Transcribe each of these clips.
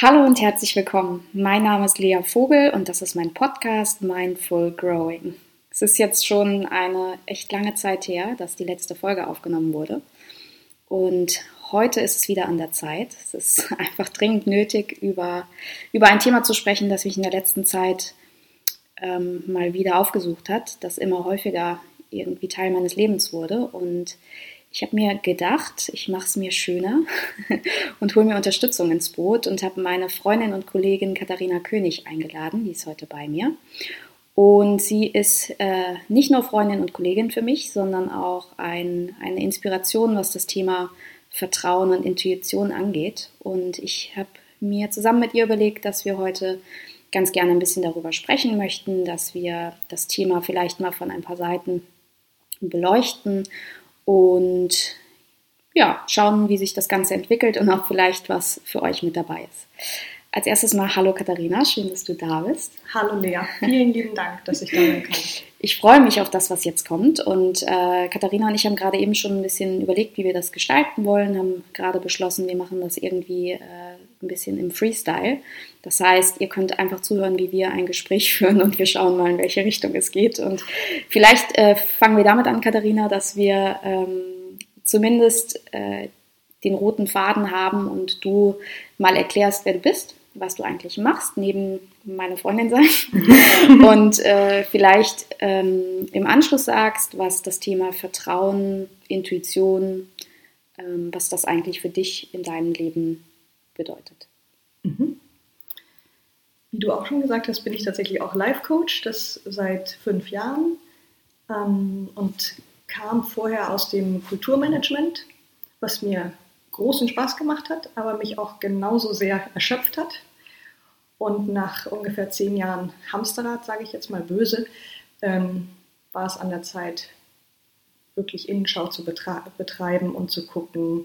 Hallo und herzlich willkommen. Mein Name ist Lea Vogel und das ist mein Podcast Mindful Growing. Es ist jetzt schon eine echt lange Zeit her, dass die letzte Folge aufgenommen wurde. Und heute ist es wieder an der Zeit. Es ist einfach dringend nötig, über, über ein Thema zu sprechen, das mich in der letzten Zeit ähm, mal wieder aufgesucht hat, das immer häufiger irgendwie Teil meines Lebens wurde. Und ich habe mir gedacht, ich mache es mir schöner und hole mir Unterstützung ins Boot und habe meine Freundin und Kollegin Katharina König eingeladen, die ist heute bei mir. Und sie ist äh, nicht nur Freundin und Kollegin für mich, sondern auch ein, eine Inspiration, was das Thema Vertrauen und Intuition angeht. Und ich habe mir zusammen mit ihr überlegt, dass wir heute ganz gerne ein bisschen darüber sprechen möchten, dass wir das Thema vielleicht mal von ein paar Seiten beleuchten und ja, schauen, wie sich das Ganze entwickelt und auch vielleicht was für euch mit dabei ist. Als erstes mal Hallo Katharina, schön, dass du da bist. Hallo Lea, vielen lieben Dank, dass ich da sein kann. Ich freue mich auf das, was jetzt kommt. Und äh, Katharina und ich haben gerade eben schon ein bisschen überlegt, wie wir das gestalten wollen, haben gerade beschlossen, wir machen das irgendwie äh, ein bisschen im Freestyle. Das heißt, ihr könnt einfach zuhören, wie wir ein Gespräch führen und wir schauen mal, in welche Richtung es geht. Und vielleicht äh, fangen wir damit an, Katharina, dass wir ähm, zumindest äh, den roten Faden haben und du mal erklärst, wer du bist, was du eigentlich machst, neben meine Freundin sein. und äh, vielleicht ähm, im Anschluss sagst, was das Thema Vertrauen, Intuition, ähm, was das eigentlich für dich in deinem Leben bedeutet. Mhm. Wie du auch schon gesagt hast, bin ich tatsächlich auch Life-Coach, das seit fünf Jahren ähm, und kam vorher aus dem Kulturmanagement, was mir großen Spaß gemacht hat, aber mich auch genauso sehr erschöpft hat. Und nach ungefähr zehn Jahren Hamsterrad, sage ich jetzt mal böse, ähm, war es an der Zeit, wirklich Innenschau zu betreiben und zu gucken,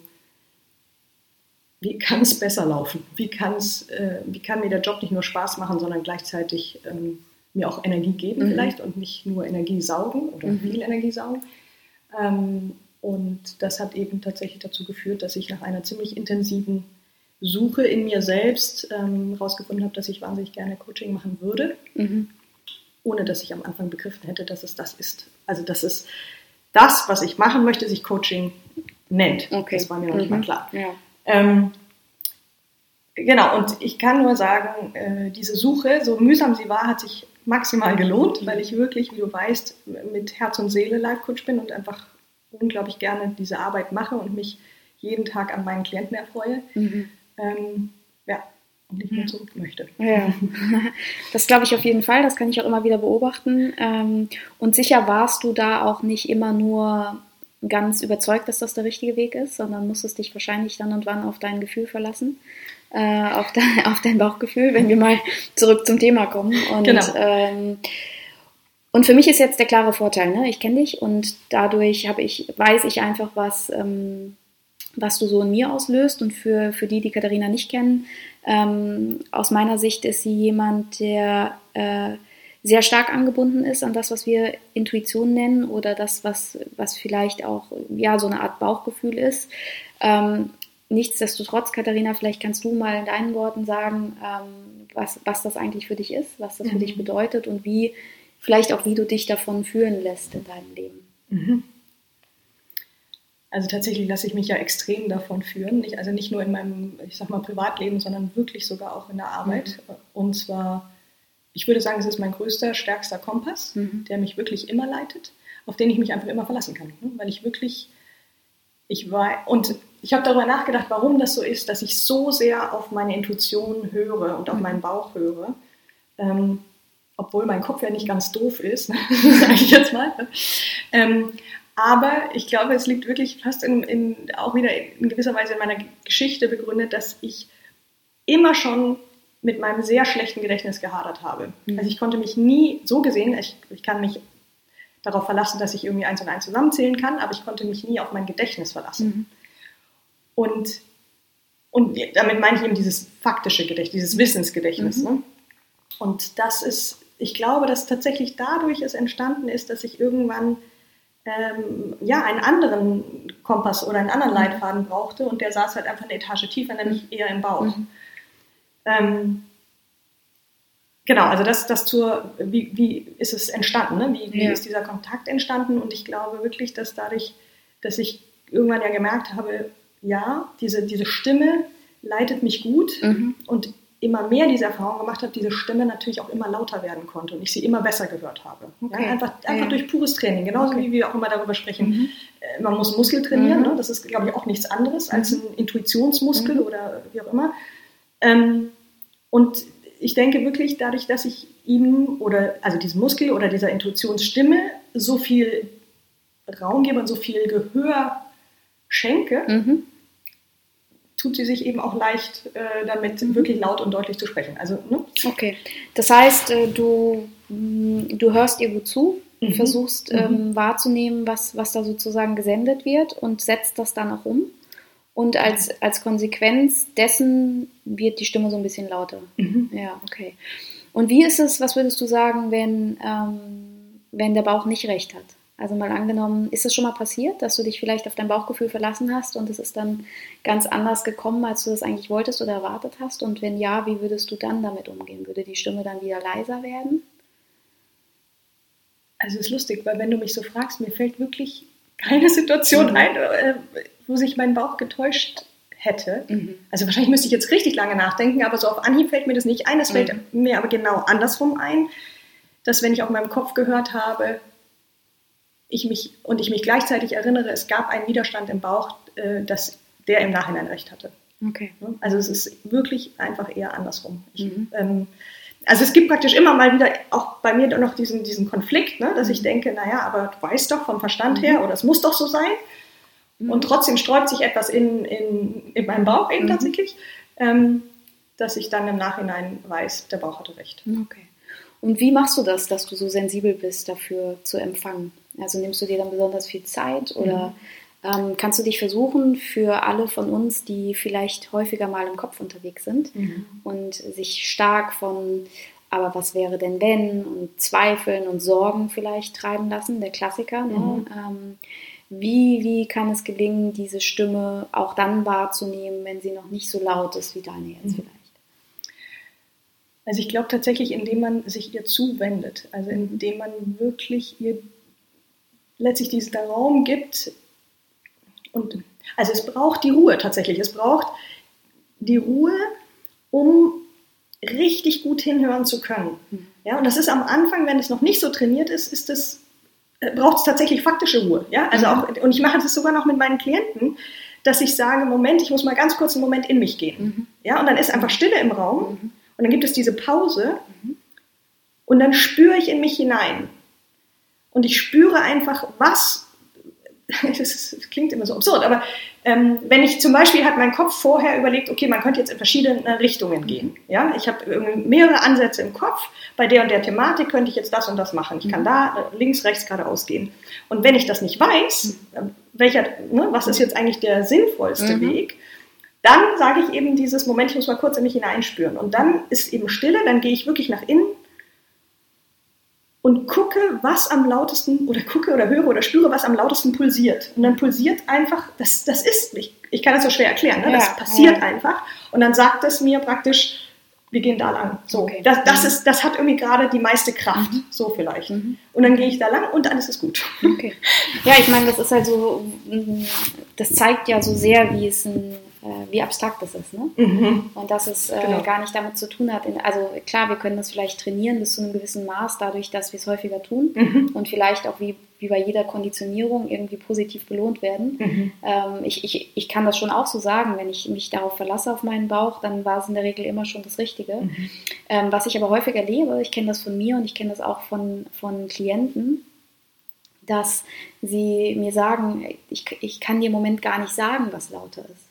wie kann es besser laufen? Wie, kann's, äh, wie kann mir der Job nicht nur Spaß machen, sondern gleichzeitig ähm, mir auch Energie geben mhm. vielleicht und nicht nur Energie saugen oder mhm. viel Energie saugen? Ähm, und das hat eben tatsächlich dazu geführt, dass ich nach einer ziemlich intensiven Suche in mir selbst herausgefunden ähm, habe, dass ich wahnsinnig gerne Coaching machen würde, mhm. ohne dass ich am Anfang begriffen hätte, dass es das ist. Also dass es das, was ich machen möchte, sich Coaching nennt. Okay. Das war mir noch nicht mal mhm. klar. Ja. Ähm, genau, und ich kann nur sagen, äh, diese Suche, so mühsam sie war, hat sich maximal gelohnt, weil ich wirklich, wie du weißt, mit Herz und Seele Life-Coach bin und einfach unglaublich gerne diese Arbeit mache und mich jeden Tag an meinen Klienten erfreue. Mhm. Ähm, ja, und nicht mehr zurück möchte. Ja, das glaube ich auf jeden Fall, das kann ich auch immer wieder beobachten. Ähm, und sicher warst du da auch nicht immer nur ganz überzeugt, dass das der richtige Weg ist, sondern musstest dich wahrscheinlich dann und wann auf dein Gefühl verlassen, äh, auf, dein, auf dein Bauchgefühl, wenn wir mal zurück zum Thema kommen. Und, genau. Ähm, und für mich ist jetzt der klare Vorteil, ne? ich kenne dich und dadurch habe ich, weiß ich einfach, was, ähm, was du so in mir auslöst. Und für, für die, die Katharina nicht kennen, ähm, aus meiner Sicht ist sie jemand, der äh, sehr stark angebunden ist an das, was wir Intuition nennen oder das, was, was vielleicht auch ja, so eine Art Bauchgefühl ist. Ähm, nichtsdestotrotz, Katharina, vielleicht kannst du mal in deinen Worten sagen, ähm, was, was das eigentlich für dich ist, was das mhm. für dich bedeutet und wie, vielleicht auch, wie du dich davon führen lässt in deinem Leben. Mhm. Also tatsächlich lasse ich mich ja extrem davon führen. Nicht, also nicht nur in meinem, ich sag mal, Privatleben, sondern wirklich sogar auch in der Arbeit. Mhm. Und zwar ich würde sagen, es ist mein größter, stärkster Kompass, mhm. der mich wirklich immer leitet, auf den ich mich einfach immer verlassen kann. Ne? Weil ich wirklich, ich war, und ich habe darüber nachgedacht, warum das so ist, dass ich so sehr auf meine Intuition höre und auf mhm. meinen Bauch höre. Ähm, obwohl mein Kopf ja nicht ganz doof ist, sage ich jetzt mal. Ähm, aber ich glaube, es liegt wirklich fast in, in, auch wieder in gewisser Weise in meiner Geschichte begründet, dass ich immer schon mit meinem sehr schlechten Gedächtnis gehadert habe. Mhm. Also ich konnte mich nie so gesehen, ich, ich kann mich darauf verlassen, dass ich irgendwie eins und eins zusammenzählen kann, aber ich konnte mich nie auf mein Gedächtnis verlassen. Mhm. Und, und damit meine ich eben dieses faktische Gedächtnis, dieses Wissensgedächtnis. Mhm. Ne? Und das ist, ich glaube, dass tatsächlich dadurch es entstanden ist, dass ich irgendwann ähm, ja, einen anderen Kompass oder einen anderen mhm. Leitfaden brauchte und der saß halt einfach eine Etage tiefer, nämlich mhm. eher im Bauch. Mhm. Ähm, genau, also das, das zur, wie, wie ist es entstanden, ne? wie, wie Ja. ist dieser Kontakt entstanden und ich glaube wirklich, dass dadurch, dass ich irgendwann ja gemerkt habe, ja, diese, diese Stimme leitet mich gut Mhm. und immer mehr diese Erfahrung gemacht habe, diese Stimme natürlich auch immer lauter werden konnte und ich sie immer besser gehört habe. Okay. Ja, einfach einfach Ja. durch pures Training, genauso Okay. wie wir auch immer darüber sprechen. Mhm. Äh, Man muss Muskel trainieren, Mhm. ne? das ist, glaube ich, auch nichts anderes als Mhm. ein Intuitionsmuskel Mhm. oder wie auch immer. Ähm, und ich denke wirklich, dadurch, dass ich ihm oder also diesem Muskel oder dieser Intuitionsstimme so viel Raum gebe und so viel Gehör schenke, Mhm. tut sie sich eben auch leicht, äh, damit Mhm. wirklich laut und deutlich zu sprechen. Also, ne? Okay. Das heißt, äh, du, mh, du hörst ihr gut zu, Mhm. versuchst Mhm. ähm, wahrzunehmen, was, was da sozusagen gesendet wird und setzt das dann auch um. Und als, als Konsequenz dessen wird die Stimme so ein bisschen lauter. Ja, okay. Und wie ist es, was würdest du sagen, wenn, ähm, wenn der Bauch nicht recht hat? Also mal angenommen, ist es schon mal passiert, dass du dich vielleicht auf dein Bauchgefühl verlassen hast und es ist dann ganz anders gekommen, als du das eigentlich wolltest oder erwartet hast? Und wenn ja, wie würdest du dann damit umgehen? Würde die Stimme dann wieder leiser werden? Also es ist lustig, weil wenn du mich so fragst, mir fällt wirklich keine Situation Mhm. ein, äh, wo sich mein Bauch getäuscht hätte. Mhm. Also wahrscheinlich müsste ich jetzt richtig lange nachdenken, aber so auf Anhieb fällt mir das nicht ein. Es Mhm. fällt mir aber genau andersrum ein, dass wenn ich auf meinem Kopf gehört habe, ich mich und ich mich gleichzeitig erinnere, es gab einen Widerstand im Bauch, äh, dass der im Nachhinein recht hatte. Okay. Also es ist wirklich einfach eher andersrum. Ich, Mhm. ähm, also es gibt praktisch immer mal wieder auch bei mir noch diesen, diesen Konflikt, ne, dass ich Mhm. denke, naja, aber du weißt doch vom Verstand Mhm. her oder es muss doch so sein. Mhm. Und trotzdem sträubt sich etwas in, in, in meinem Bauch eben Mhm. tatsächlich, ähm, dass ich dann im Nachhinein weiß, der Bauch hatte recht. Okay. Und wie machst du das, dass du so sensibel bist, dafür zu empfangen? Also nimmst du dir dann besonders viel Zeit oder ähm, kannst du dich versuchen, für alle von uns, die vielleicht häufiger mal im Kopf unterwegs sind und sich stark von, aber was wäre denn wenn und Zweifeln und Sorgen vielleicht treiben lassen, der Klassiker. Ne? Mhm. Ähm, wie, wie kann es gelingen, diese Stimme auch dann wahrzunehmen, wenn sie noch nicht so laut ist wie deine jetzt Mhm. vielleicht? Also ich glaube tatsächlich, indem man sich ihr zuwendet, also indem man wirklich ihr letztlich diesen Raum gibt und also es braucht die Ruhe tatsächlich. Es braucht die Ruhe, um richtig gut hinhören zu können. Mhm. Ja, und das ist am Anfang, wenn es noch nicht so trainiert ist, ist es braucht es tatsächlich faktische Ruhe. Ja, also Mhm. auch und ich mache das sogar noch mit meinen Klienten, dass ich sage, Moment, ich muss mal ganz kurz einen Moment in mich gehen. Mhm. Ja, und dann ist einfach Stille im Raum. Mhm. Und dann gibt es diese Pause Mhm. und dann spüre ich in mich hinein. Und ich spüre einfach, was, das, ist, das klingt immer so absurd, aber ähm, wenn ich zum Beispiel hat mein Kopf vorher überlegt, okay, man könnte jetzt in verschiedene Richtungen gehen. Ja, ich habe mehrere Ansätze im Kopf. Bei der und der Thematik könnte ich jetzt das und das machen. Ich kann Mhm. da äh, links, rechts, geradeaus gehen. Und wenn ich das nicht weiß, äh, welcher, ne, was ist jetzt eigentlich der sinnvollste Mhm. Weg, dann sage ich eben dieses Moment, ich muss mal kurz in mich hineinspüren. Und dann ist eben Stille, dann gehe ich wirklich nach innen und gucke, was am lautesten, oder gucke oder höre oder spüre, was am lautesten pulsiert. Und dann pulsiert einfach, das, das ist, ich, ich kann das so schwer erklären, ne? das Ja, passiert ja. einfach. Und dann sagt es mir praktisch, wir gehen da lang. So, Okay. das, das, Mhm. ist, das hat irgendwie gerade die meiste Kraft, so vielleicht. Mhm. Und dann gehe ich da lang und alles ist gut. Okay. Ja, ich meine, das ist halt so, mm, das zeigt ja so sehr, wie es ein, äh, wie abstrakt das ist, ne? Mhm. Und dass es äh, Genau. gar nicht damit zu tun hat. In, also klar, wir können das vielleicht trainieren bis zu einem gewissen Maß, dadurch, dass wir es häufiger tun Mhm. und vielleicht auch wie, wie bei jeder Konditionierung irgendwie positiv belohnt werden. Mhm. Ähm, ich, ich, ich kann das schon auch so sagen, wenn ich mich darauf verlasse auf meinen Bauch, dann war es in der Regel immer schon das Richtige. Mhm. Ähm, was ich aber häufig erlebe, ich kenne das von mir und ich kenne das auch von, von Klienten, dass sie mir sagen, ich, ich kann dir im Moment gar nicht sagen, was lauter ist.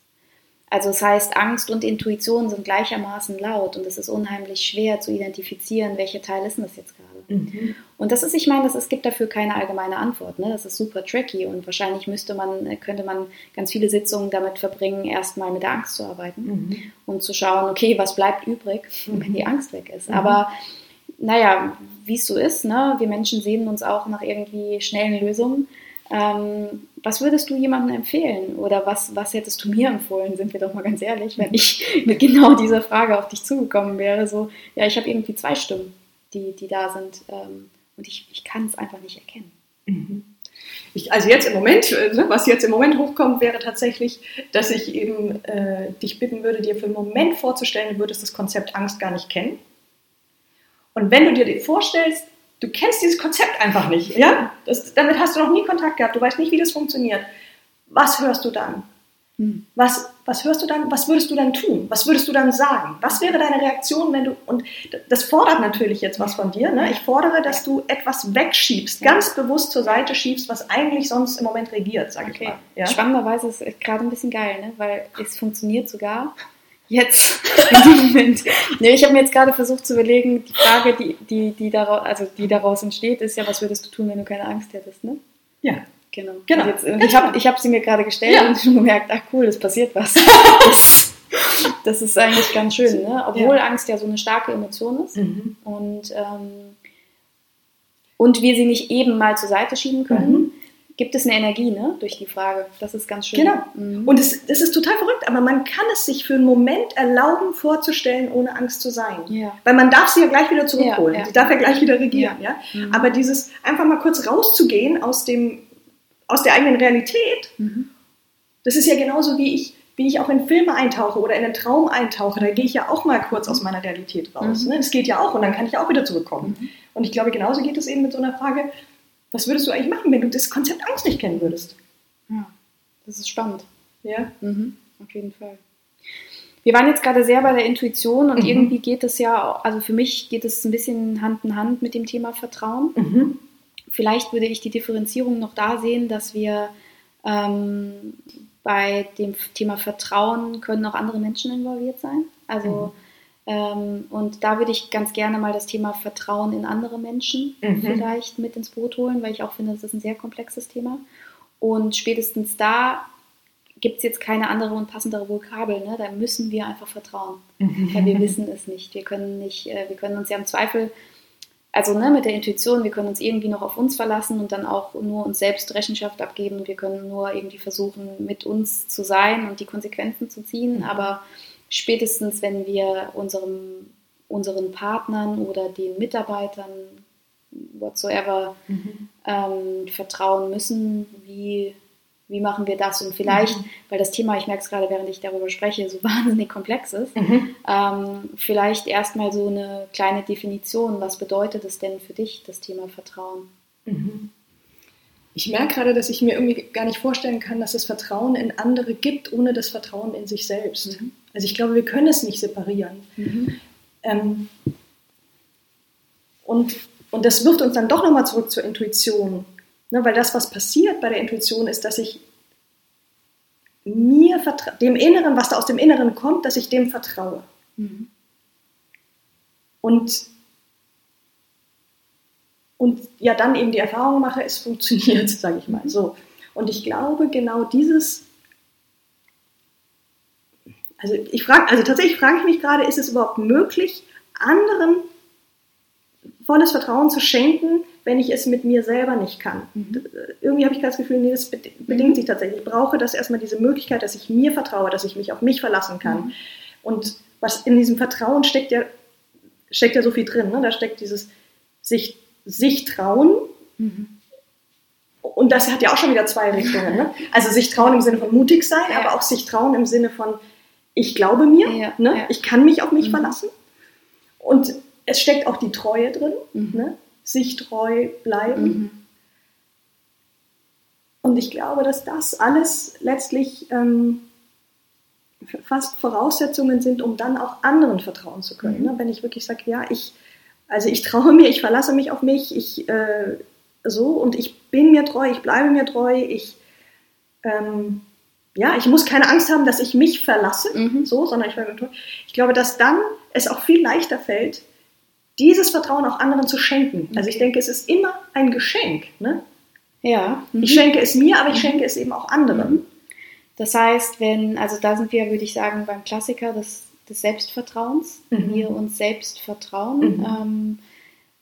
Also das heißt, Angst und Intuition sind gleichermaßen laut und es ist unheimlich schwer zu identifizieren, welcher Teil ist denn das jetzt gerade. Mhm. Und das ist, ich meine, das, es gibt dafür keine allgemeine Antwort. Ne? Das ist super tricky und wahrscheinlich müsste man, könnte man ganz viele Sitzungen damit verbringen, erstmal mit der Angst zu arbeiten Mhm. und zu schauen, okay, was bleibt übrig, wenn die Angst weg ist. Mhm. Aber naja, wie es so ist, ne? wir Menschen sehnen uns auch nach irgendwie schnellen Lösungen. Ähm, was würdest du jemandem empfehlen? Oder was, was hättest du mir empfohlen, sind wir doch mal ganz ehrlich, wenn ich mit genau dieser Frage auf dich zugekommen wäre? So, ja, ich habe irgendwie zwei Stimmen, die, die da sind ähm, und ich, ich kann es einfach nicht erkennen. Mhm. Ich, also jetzt im Moment, äh, ne, was jetzt im Moment hochkommt, wäre tatsächlich, dass ich eben äh, dich bitten würde, dir für einen Moment vorzustellen, du würdest das Konzept Angst gar nicht kennen. Und wenn du dir vorstellst, du kennst dieses Konzept einfach nicht, ja? Das, damit hast du noch nie Kontakt gehabt, du weißt nicht, wie das funktioniert. Was hörst du dann? Hm. Was, was hörst du dann, was würdest du dann tun? Was würdest du dann sagen? Was wäre deine Reaktion, wenn du, und das fordert natürlich jetzt was von dir, ne? ich fordere, dass du etwas wegschiebst, ganz bewusst zur Seite schiebst, was eigentlich sonst im Moment regiert, sage okay. ich mal. Ja? Spannenderweise ist es gerade ein bisschen geil, ne? weil es funktioniert sogar jetzt in dem Moment. Nee, ich habe mir jetzt gerade versucht zu überlegen, die Frage, die, die, die, daraus, also die daraus entsteht, ist ja, was würdest du tun, wenn du keine Angst hättest, ne? Ja. Genau. genau. Jetzt, ich habe ich hab sie mir gerade gestellt ja. und schon gemerkt, ach cool, es passiert was. das, das, ist eigentlich ganz schön, ne? Obwohl ja. Angst ja so eine starke Emotion ist mhm. und, ähm, und wir sie nicht eben mal zur Seite schieben können. Mhm gibt es eine Energie ne, durch die Frage. Das ist ganz schön. Genau. Mhm. Und es, das ist total verrückt, aber man kann es sich für einen Moment erlauben, vorzustellen, ohne Angst zu sein. Ja. Weil man darf sie ja gleich wieder zurückholen. Ja, ja. Sie darf ja gleich wieder regieren. Ja. Mhm. Aber dieses einfach mal kurz rauszugehen aus, dem, aus der eigenen Realität, mhm. das ist ja genauso wie ich wie ich auch in Filme eintauche oder in einen Traum eintauche, da gehe ich ja auch mal kurz aus meiner Realität raus. Mhm. Ne? Das geht ja auch und dann kann ich auch wieder zurückkommen. Mhm. Und ich glaube, genauso geht es eben mit so einer Frage, was würdest du eigentlich machen, wenn du das Konzept Angst nicht kennen würdest? Ja, das ist spannend. Ja. Mhm, auf jeden Fall. Wir waren jetzt gerade sehr bei der Intuition und mhm. irgendwie geht es ja, also für mich geht es ein bisschen Hand in Hand mit dem Thema Vertrauen. Mhm. Vielleicht würde ich die Differenzierung noch da sehen, dass wir ähm, bei dem Thema Vertrauen können auch andere Menschen involviert sein. Also mhm. Und da würde ich ganz gerne mal das Thema Vertrauen in andere Menschen mhm. vielleicht mit ins Boot holen, weil ich auch finde, das ist ein sehr komplexes Thema. Und spätestens da gibt es jetzt keine andere und passendere Vokabel. Ne? Da müssen wir einfach vertrauen, mhm. weil wir wissen es nicht. Wir können nicht, äh, wir können uns ja im Zweifel, also ne, mit der Intuition, wir können uns irgendwie noch auf uns verlassen und dann auch nur uns selbst Rechenschaft abgeben. Wir können nur irgendwie versuchen, mit uns zu sein und die Konsequenzen zu ziehen, mhm. aber spätestens wenn wir unserem, unseren Partnern oder den Mitarbeitern, whatsoever, mhm. ähm, vertrauen müssen, wie, wie machen wir das? Und vielleicht, mhm. weil das Thema, ich merke es gerade, während ich darüber spreche, so wahnsinnig komplex ist, mhm. ähm, vielleicht erstmal so eine kleine Definition, was bedeutet es denn für dich, das Thema Vertrauen? Mhm. Ich merke gerade, dass ich mir irgendwie gar nicht vorstellen kann, dass es Vertrauen in andere gibt, ohne das Vertrauen in sich selbst. Mhm. Also ich glaube, wir können es nicht separieren. Mhm. Ähm, und, und das wirft uns dann doch nochmal zurück zur Intuition. Ne, weil das, was passiert bei der Intuition, ist, dass ich mir dem Inneren, was da aus dem Inneren kommt, dass ich dem vertraue. Mhm. Und, und ja, dann eben die Erfahrung mache, es funktioniert, sage ich mal so. Und ich glaube, genau dieses also ich frage, also tatsächlich frage ich mich gerade, ist es überhaupt möglich, anderen volles Vertrauen zu schenken, wenn ich es mit mir selber nicht kann? Mhm. Irgendwie habe ich das Gefühl, nee, das bedingt mhm. sich tatsächlich. Ich brauche das erstmal diese Möglichkeit, dass ich mir vertraue, dass ich mich auf mich verlassen kann. Mhm. Und was in diesem Vertrauen steckt ja, steckt ja so viel drin. Ne? Da steckt dieses sich, sich trauen. Mhm. Und das hat ja auch schon wieder zwei Richtungen. Ne? Also sich trauen im Sinne von mutig sein, ja. aber auch sich trauen im Sinne von ich glaube mir, ja, ne? Ja. ich kann mich auf mich mhm. verlassen. Und es steckt auch die Treue drin, mhm. ne? sich treu bleiben. Mhm. Und ich glaube, dass das alles letztlich ähm, fast Voraussetzungen sind, um dann auch anderen vertrauen zu können. Mhm. Ne? Wenn ich wirklich sage, ja, ich, also ich traue mir, ich verlasse mich auf mich, ich äh, so und ich bin mir treu, ich bleibe mir treu, ich ähm, ja, ich muss keine Angst haben, dass ich mich verlasse, mhm. so, sondern ich, ich glaube, dass dann es auch viel leichter fällt, dieses Vertrauen auch anderen zu schenken. Also ich denke, es ist immer ein Geschenk. Ne? Ja. Mhm. Ich schenke es mir, aber ich mhm. schenke es eben auch anderen. Mhm. Das heißt, wenn, also da sind wir, würde ich sagen, beim Klassiker des, des Selbstvertrauens, mhm. wir uns selbst vertrauen. Mhm. Ähm,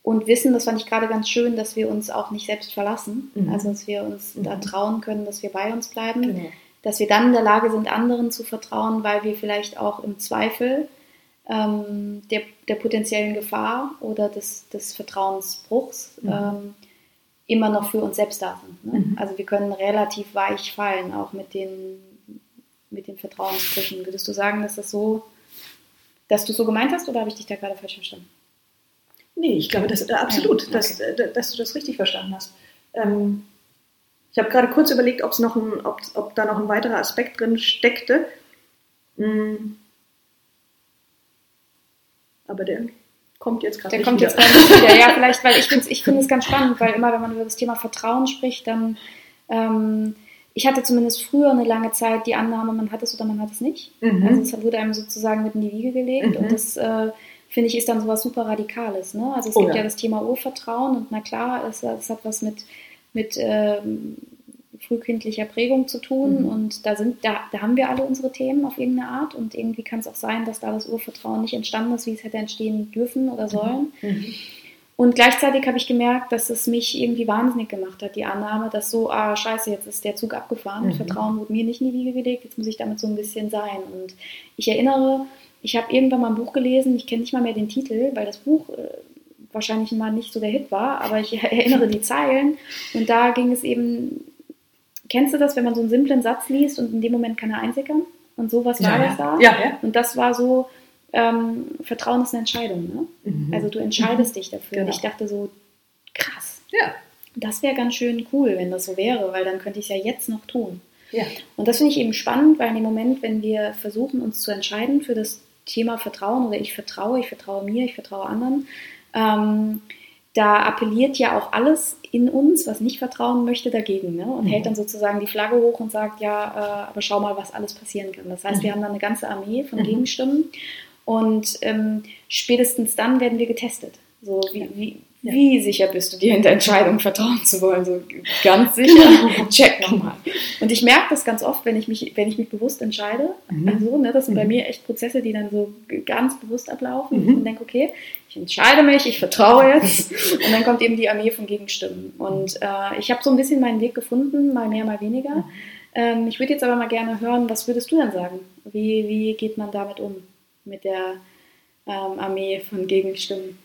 und wissen, das fand ich gerade ganz schön, dass wir uns auch nicht selbst verlassen. Mhm. Also dass wir uns Mhm. da trauen können, dass wir bei uns bleiben. Genau. Dass wir dann in der Lage sind, anderen zu vertrauen, weil wir vielleicht auch im Zweifel ähm, der, der potenziellen Gefahr oder des, des Vertrauensbruchs Mhm. ähm, immer noch für uns selbst da sind. Ne? Mhm. Also wir können relativ weich fallen, auch mit den, mit den Vertrauensbrüchen. Würdest du sagen, dass das so, dass du so gemeint hast oder habe ich dich da gerade falsch verstanden? Nee, ich glaube, das, äh, absolut, Ja, okay. dass, äh, dass du das richtig verstanden hast. Ähm, ich habe gerade kurz überlegt, ob's noch ein, ob, ob da noch ein weiterer Aspekt drin steckte. Mm. Aber der kommt jetzt gerade Der nicht kommt wieder. jetzt gerade nicht wieder. Ja, vielleicht, weil ich finde ich es ganz spannend, weil immer, wenn man über das Thema Vertrauen spricht, dann ähm, ich hatte zumindest früher eine lange Zeit die Annahme, man hat es oder man hat es nicht. Mhm. Also es wurde einem sozusagen mit in die Wiege gelegt Mhm. und das äh, finde ich ist dann sowas super Radikales. Ne? Also es Oh gibt ja. ja. das Thema Urvertrauen und na klar, es, es hat was mit, mit ähm, frühkindlicher Prägung zu tun Mhm. und da sind, da, da haben wir alle unsere Themen auf irgendeine Art und irgendwie kann es auch sein, dass da das Urvertrauen nicht entstanden ist, wie es hätte entstehen dürfen oder sollen. Mhm. Und gleichzeitig habe ich gemerkt, dass es mich irgendwie wahnsinnig gemacht hat, die Annahme, dass so, ah, scheiße, jetzt ist der Zug abgefahren, Mhm. Vertrauen wurde mir nicht in die Wiege gelegt, jetzt muss ich damit so ein bisschen sein. Und ich erinnere, ich habe irgendwann mal ein Buch gelesen, ich kenne nicht mal mehr den Titel, weil das Buch äh, wahrscheinlich mal nicht so der Hit war, aber ich erinnere die Zeilen und da ging es eben, kennst du das, wenn man so einen simplen Satz liest und in dem Moment kann er einsickern? Und sowas war Ja, das da. ja. ja. Und das war so, ähm, Vertrauen ist eine Entscheidung, ne? Mhm. Also du entscheidest dich dafür. Genau. Und ich dachte so, krass, ja. das wäre ganz schön cool, wenn das so wäre, weil dann könnte ich es ja jetzt noch tun. Ja. Und das finde ich eben spannend, weil in dem Moment, wenn wir versuchen, uns zu entscheiden für das Thema Vertrauen oder ich vertraue, ich vertraue mir, ich vertraue anderen, ähm, da appelliert ja auch alles in uns, was nicht vertrauen möchte, dagegen ne? und Mhm. hält dann sozusagen die Flagge hoch und sagt, ja, äh, aber schau mal, was alles passieren kann. Das heißt, Mhm. wir haben dann eine ganze Armee von Mhm. Gegenstimmen und ähm, spätestens dann werden wir getestet. So, wie, wie, Ja. wie sicher bist du dir in der Entscheidung vertrauen zu wollen? So ganz sicher. Check nochmal. Und ich merke das ganz oft, wenn ich mich, wenn ich mich bewusst entscheide. Mhm. Also, ne, das sind bei Mhm. mir echt Prozesse, die dann so ganz bewusst ablaufen. Mhm. Und denke, okay, ich entscheide mich, ich vertraue jetzt. Und dann kommt eben die Armee von Gegenstimmen. Und äh, ich habe so ein bisschen meinen Weg gefunden, mal mehr, mal weniger. Mhm. Ähm, ich würde jetzt aber mal gerne hören, was würdest du denn sagen? Wie, wie geht man damit um? Mit der ähm, Armee von Gegenstimmen?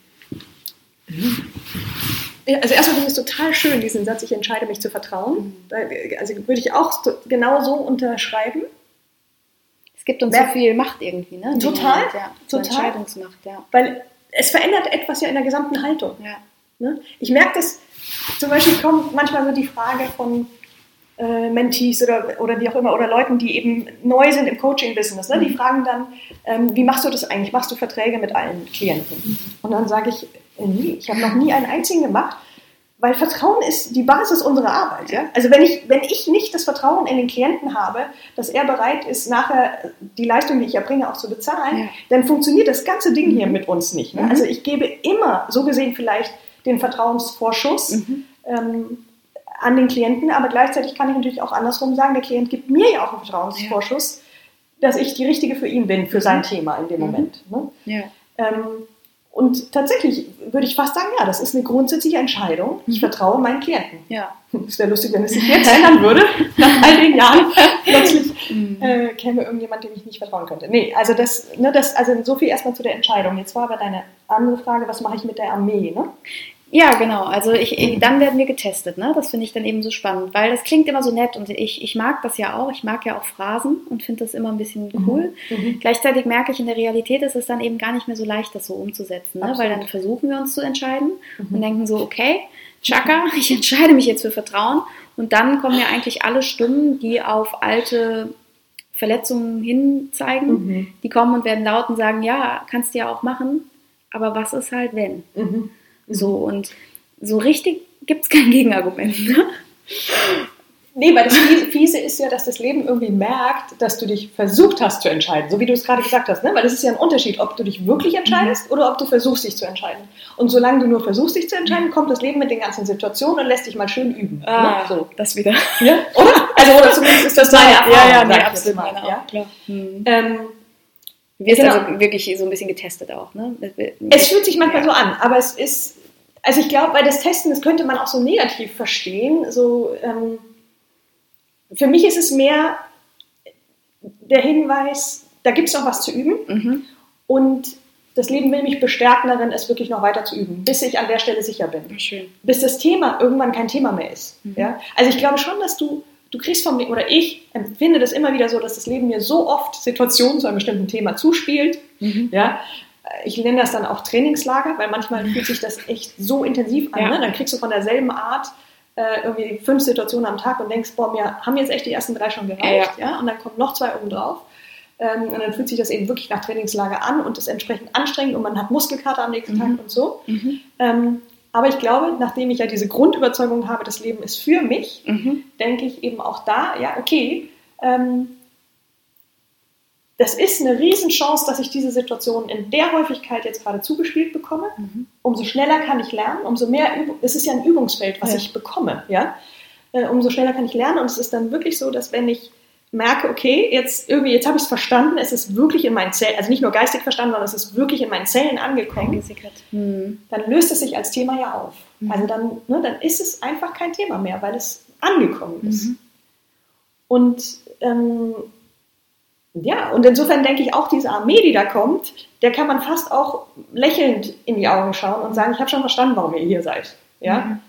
Ja, Also erstmal finde ich es total schön, diesen Satz, ich entscheide mich zu vertrauen. Da- Also würde ich auch genau so unterschreiben. Es gibt uns Wer- so viel Macht irgendwie, ne? Total, Moment, ja. So total. Entscheidungsmacht, ja. Weil es verändert etwas ja in der gesamten Haltung. ja. Ne? Ich merke das, zum Beispiel kommt manchmal so die Frage von äh, Mentees oder, oder wie auch immer, oder Leuten, die eben neu sind im Coaching-Business. Ne? Die fragen dann, ähm, wie machst du das eigentlich? Machst du Verträge mit allen Klienten? Und dann sage ich, äh, nie, ich habe noch nie einen einzigen gemacht, weil Vertrauen ist die Basis unserer Arbeit. Ja? Also wenn ich, wenn ich nicht das Vertrauen in den Klienten habe, dass er bereit ist, nachher die Leistung, die ich erbringe, auch zu bezahlen, Ja. dann funktioniert das ganze Ding hier mit uns nicht. Ne? Mhm. Also ich gebe immer, so gesehen vielleicht, den Vertrauensvorschuss Mhm. ähm, an den Klienten, aber gleichzeitig kann ich natürlich auch andersrum sagen, der Klient gibt mir ja auch einen Vertrauensvorschuss, dass ich die Richtige für ihn bin, für sein Thema in dem Mhm. Moment. Ne? Ja. Ähm, und tatsächlich würde ich fast sagen, ja, das ist eine grundsätzliche Entscheidung. Ich Mhm. vertraue meinen Klienten. Ja. Es wäre lustig, wenn es sich jetzt ändern würde, nach all den Jahren plötzlich Mhm. äh, käme irgendjemand, dem ich nicht vertrauen könnte. Nee, also das, ne, das, also so viel erstmal zu der Entscheidung. Jetzt war aber deine andere Frage, was mache ich mit der Armee, ne? Ja, genau. Also ich, ich- dann werden wir getestet. Ne? Das finde ich dann eben so spannend, weil das klingt immer so nett und ich, ich mag das ja auch. Ich mag ja auch Phrasen und finde das immer ein bisschen cool. Mhm. Gleichzeitig merke ich, in der Realität ist es dann eben gar nicht mehr so leicht, das so umzusetzen. Ne? Weil dann versuchen wir uns zu entscheiden Mhm. und denken so, okay, Chaka, ich entscheide mich jetzt für Vertrauen. Und dann kommen ja eigentlich alle Stimmen, die auf alte Verletzungen hinzeigen. Mhm. Die kommen und werden laut und sagen, ja, kannst du ja auch machen, aber was ist halt wenn? Mhm. So, und so richtig gibt es kein Gegenargument. Ne? Nee, weil das Fiese, ist ja, dass das Leben irgendwie merkt, dass du dich versucht hast zu entscheiden, so wie du es gerade gesagt hast. Ne? Weil das ist ja ein Unterschied, ob du dich wirklich entscheidest oder ob du versuchst, dich zu entscheiden. Und solange du nur versuchst, dich zu entscheiden, kommt das Leben mit den ganzen Situationen und lässt dich mal schön üben. Ah, ne? so. das wieder. ja? Oder? Also, oder zumindest ist das deine Erfahrung. ja, ja, nee, absolut. mal, Meine ja? Hm. Ähm, Du wirst Genau. also wirklich so ein bisschen getestet auch, ne? Es fühlt sich manchmal so an, aber es ist, Also ich glaube, weil das Testen, das könnte man auch so negativ verstehen. So, ähm, für mich ist es mehr der Hinweis, da gibt es noch was zu üben. Mhm. Und das Leben will mich bestärken darin, es wirklich noch weiter zu üben, bis ich an der Stelle sicher bin. Schön. Bis das Thema irgendwann kein Thema mehr ist. Mhm. Ja? Also ich glaube schon, dass du, du kriegst vom Leben, oder ich empfinde das immer wieder so, dass das Leben mir so oft Situationen zu einem bestimmten Thema zuspielt. Mhm. Ja? Ich nenne das dann auch Trainingslager, weil manchmal fühlt sich das echt so intensiv an. Ja. Ne? Dann kriegst du von derselben Art äh, irgendwie fünf Situationen am Tag und denkst, boah, mir haben jetzt echt die ersten drei schon gereicht. Ja, Und dann kommen noch zwei oben drauf. Ähm, und dann fühlt sich das eben wirklich nach Trainingslager an und ist entsprechend anstrengend und man hat Muskelkater am nächsten Mhm. Tag und so. Mhm. Ähm, aber ich glaube, nachdem ich ja diese Grundüberzeugung habe, das Leben ist für mich, Mhm. denke ich eben auch da, ja, okay, ähm, das ist eine Riesenchance, dass ich diese Situation in der Häufigkeit jetzt gerade zugespielt bekomme. Mhm. Umso schneller kann ich lernen, umso mehr Übung, es ist ja ein Übungsfeld, was Ja. ich bekomme, ja. Äh, umso schneller kann ich lernen und es ist dann wirklich so, dass wenn ich merke, okay, jetzt irgendwie, jetzt habe ich es verstanden, es ist wirklich in meinen Zellen, also nicht nur geistig verstanden, sondern es ist wirklich in meinen Zellen angekommen, Eingesickert. Mhm. dann löst es sich als Thema ja auf. Mhm. Also dann, ne, dann ist es einfach kein Thema mehr, weil es angekommen ist. Mhm. Und ähm, ja, und insofern denke ich auch, diese Armee, die da kommt, der kann man fast auch lächelnd in die Augen schauen und sagen, ich habe schon verstanden, warum ihr hier seid. Ja?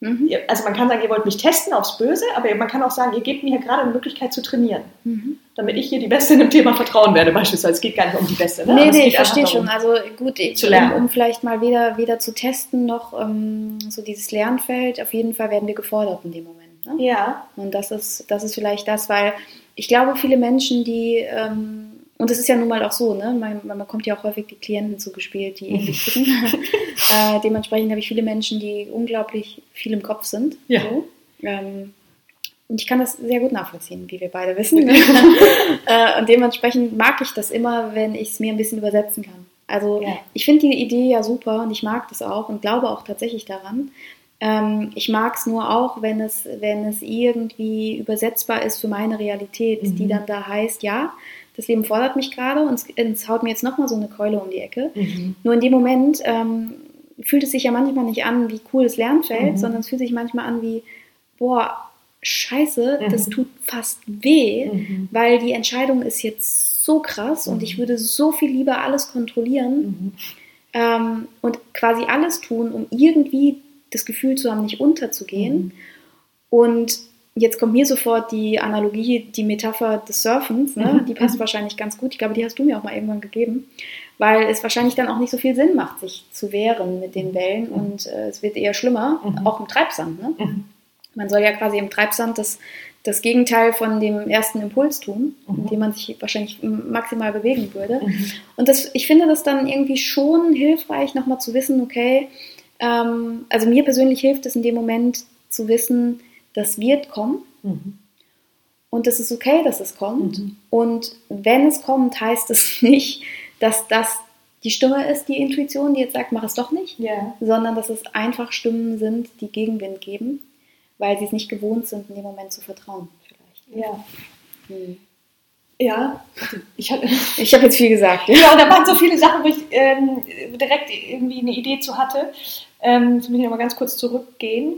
Mhm. Also man kann sagen, ihr wollt mich testen aufs Böse, aber man kann auch sagen, ihr gebt mir hier gerade eine Möglichkeit zu trainieren, Mhm. damit ich hier die Beste in dem Thema vertrauen werde beispielsweise. Es geht gar nicht um die Beste. Ne? Nee, es nee, ich verstehe darum, schon. Also gut, ich, zu lernen. Um, um vielleicht mal weder, weder zu testen noch ähm, so dieses Lernfeld, auf jeden Fall werden wir gefordert in dem Moment. Ne? Ja, Und das ist, das ist vielleicht das, weil ich glaube, viele Menschen, die, ähm, und es ist ja nun mal auch so, ne? man, man bekommt ja auch häufig die Klienten zugespielt, die ähnlich ticken. äh, dementsprechend habe ich viele Menschen, die unglaublich viel im Kopf sind. Ja. So. Ähm, und ich kann das sehr gut nachvollziehen, wie wir beide wissen. äh, und dementsprechend mag ich das immer, wenn ich es mir ein bisschen übersetzen kann. Also Ja. ich finde die Idee ja super und ich mag das auch und glaube auch tatsächlich daran. Ähm, ich mag es nur auch, wenn es, wenn es irgendwie übersetzbar ist für meine Realität, Mhm. die dann da heißt, ja, das Leben fordert mich gerade und es, es haut mir jetzt nochmal so eine Keule um die Ecke. Mhm. Nur in dem Moment ähm, fühlt es sich ja manchmal nicht an wie cool das Lernfeld, Mhm. sondern es fühlt sich manchmal an wie, boah, scheiße, Mhm. das tut fast weh, Mhm. weil die Entscheidung ist jetzt so krass und Mhm. ich würde so viel lieber alles kontrollieren Mhm. ähm, und quasi alles tun, um irgendwie das Gefühl zu haben, nicht unterzugehen. Mhm. Und jetzt kommt mir sofort die Analogie, die Metapher des Surfens, ne? Mhm. die passt Mhm. wahrscheinlich ganz gut. Ich glaube, die hast du mir auch mal irgendwann gegeben, weil es wahrscheinlich dann auch nicht so viel Sinn macht, sich zu wehren mit den Wellen und äh, es wird eher schlimmer, Mhm. auch im Treibsand. Ne? Mhm. Man soll ja quasi im Treibsand das, das Gegenteil von dem ersten Impuls tun, Mhm. indem man sich wahrscheinlich maximal bewegen würde. Mhm. Und das, ich finde das dann irgendwie schon hilfreich, nochmal zu wissen, okay, ähm, also mir persönlich hilft es in dem Moment zu wissen, das wird kommen Mhm. und es ist okay, dass es kommt. Mhm. Und wenn es kommt, heißt es nicht, dass das die Stimme ist, die Intuition, die jetzt sagt, mach es doch nicht, Ja. sondern dass es einfach Stimmen sind, die Gegenwind geben, weil sie es nicht gewohnt sind, in dem Moment zu vertrauen. Vielleicht. Ja. Hm. Ja. Ich hatte. Ich habe jetzt viel gesagt. Ja. Ja, und da waren so viele Sachen, wo ich ähm, direkt irgendwie eine Idee zu hatte. Ähm, jetzt muss ich noch mal ganz kurz zurückgehen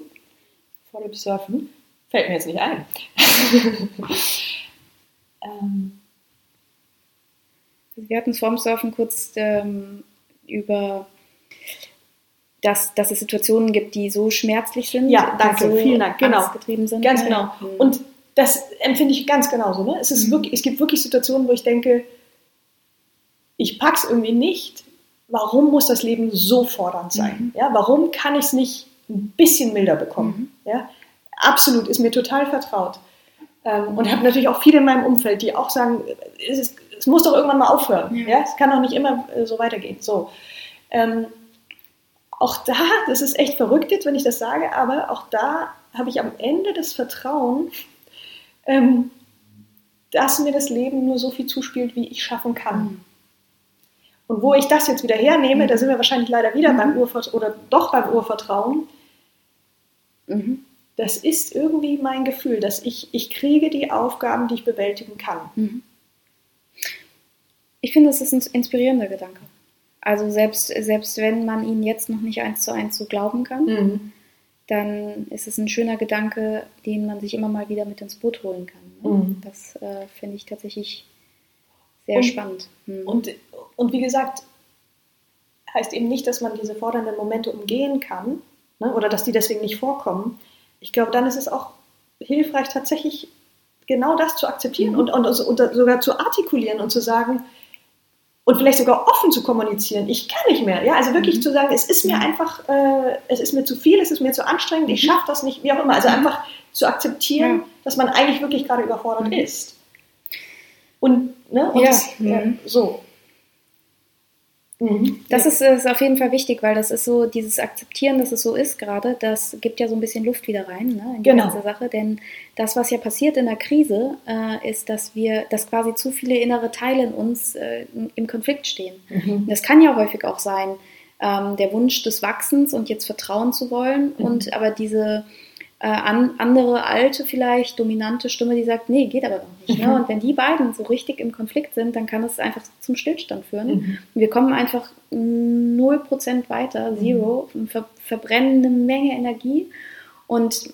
vor dem Surfen. Fällt mir jetzt nicht ein. ähm, Wir hatten es vorm Surfen kurz ähm, über, dass, dass es Situationen gibt, die so schmerzlich sind, Ja, die danke, so vielen Dank, genau. sind. ganz genau. Hm. Und das empfinde ich ganz genauso. Ne? Es, ist Mhm. wirklich, es gibt wirklich Situationen, wo ich denke, ich pack's irgendwie nicht. Warum muss das Leben so fordernd sein? Mhm. Ja, warum kann ich es nicht ein bisschen milder bekommen? Ja, absolut, ist mir total vertraut. Ähm, und habe natürlich auch viele in meinem Umfeld, die auch sagen, es, ist, es muss doch irgendwann mal aufhören. Ja. Ja. es kann doch nicht immer äh, so weitergehen. So. Ähm, auch da, das ist echt verrückt jetzt, wenn ich das sage, aber auch da habe ich am Ende das Vertrauen, ähm, dass mir das Leben nur so viel zuspielt, wie ich schaffen kann. Mhm. Und wo ich das jetzt wieder hernehme, Mhm. da sind wir wahrscheinlich leider wieder Mhm. beim Urvertrauen oder doch beim Urvertrauen. Mhm. Das ist irgendwie mein Gefühl, dass ich, ich kriege die Aufgaben, die ich bewältigen kann. Mhm. Ich finde, das ist ein inspirierender Gedanke. Also selbst, selbst wenn man ihnen jetzt noch nicht eins zu eins so glauben kann, Mhm. dann ist es ein schöner Gedanke, den man sich immer mal wieder mit ins Boot holen kann. Ne? Mhm. Das äh, finde ich tatsächlich sehr Und- spannend. Hm. Und, und wie gesagt, heißt eben nicht, dass man diese fordernden Momente umgehen kann ne? oder dass die deswegen nicht vorkommen. Ich glaube, dann ist es auch hilfreich, tatsächlich genau das zu akzeptieren Mhm. und, und, und sogar zu artikulieren und zu sagen, und vielleicht sogar offen zu kommunizieren, ich kann nicht mehr. Ja? Also wirklich Mhm. zu sagen, es ist mir Mhm. einfach, äh, es ist mir zu viel, es ist mir zu anstrengend, ich Mhm. schaffe das nicht, wie auch immer. Also einfach zu akzeptieren, Ja. dass man eigentlich wirklich gerade überfordert Mhm. ist. Und, ne? und Ja. das, ja, Mhm. so. Mhm. Das Ja. ist, ist auf jeden Fall wichtig, weil das ist so, dieses Akzeptieren, dass es so ist gerade, das gibt ja so ein bisschen Luft wieder rein ne, in die Genau. ganze Sache. Denn das, was ja passiert in der Krise, äh, ist, dass wir, dass quasi zu viele innere Teile in uns äh, im Konflikt stehen. Mhm. Das kann ja häufig auch sein, ähm, der Wunsch des Wachsens und jetzt vertrauen zu wollen Mhm. und aber diese äh, an, andere alte vielleicht dominante Stimme, die sagt, nee, geht aber doch nicht. Mhm. Ne? Und wenn die beiden so richtig im Konflikt sind, dann kann es einfach zum Stillstand führen. Mhm. Wir kommen einfach 0% weiter, Zero, und ver verbrennen eine Menge Energie. Und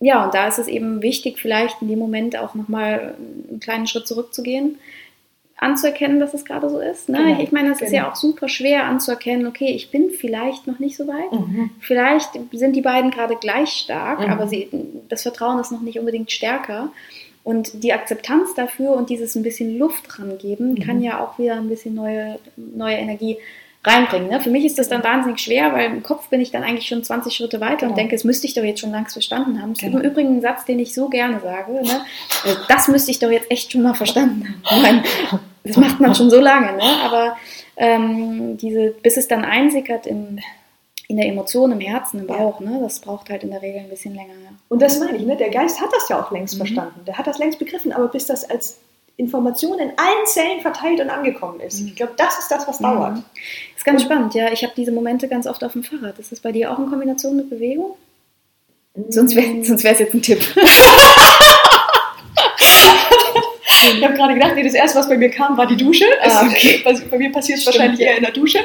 ja, und da ist es eben wichtig, vielleicht in dem Moment auch nochmal einen kleinen Schritt zurückzugehen, anzuerkennen, dass es gerade so ist. Ne? Genau, Ich meine, es ist genau. ja auch super schwer anzuerkennen, okay, ich bin vielleicht noch nicht so weit. Mhm. Vielleicht sind die beiden gerade gleich stark, Mhm. aber sie, das Vertrauen ist noch nicht unbedingt stärker. Und die Akzeptanz dafür und dieses ein bisschen Luft rangeben, Mhm. kann ja auch wieder ein bisschen neue, neue Energie reinbringen. Ne? Für mich ist das dann wahnsinnig schwer, weil im Kopf bin ich dann eigentlich schon 20 Schritte weiter Genau. und denke, das müsste ich doch jetzt schon längst verstanden haben. Das ist Genau. im Übrigen ein Satz, den ich so gerne sage. Ne? Äh, Das müsste ich doch jetzt echt schon mal verstanden haben. Ich meine, das macht man schon so lange, ne? aber ähm, diese, bis es dann einsickert im, in der Emotion, im Herzen, im. Bauch, ne? das braucht halt in der Regel ein bisschen länger. Ja. Und das meine ich, ne? der Geist hat das ja auch längst Mhm. verstanden. Der hat das längst begriffen, aber bis das als Information in allen Zellen verteilt und angekommen ist. Mhm. Ich glaube, das ist das, was dauert. Mhm. Ist ganz Und- spannend, ja. Ich habe diese Momente ganz oft auf dem Fahrrad. Ist das bei dir auch in Kombination mit Bewegung? Sonst wäre sonst wär's jetzt ein Tipp. Ich habe gerade gedacht, nee, das erste, was bei mir kam, war die Dusche. Ah, Es- okay. Bei mir passiert es wahrscheinlich ja. eher in der Dusche.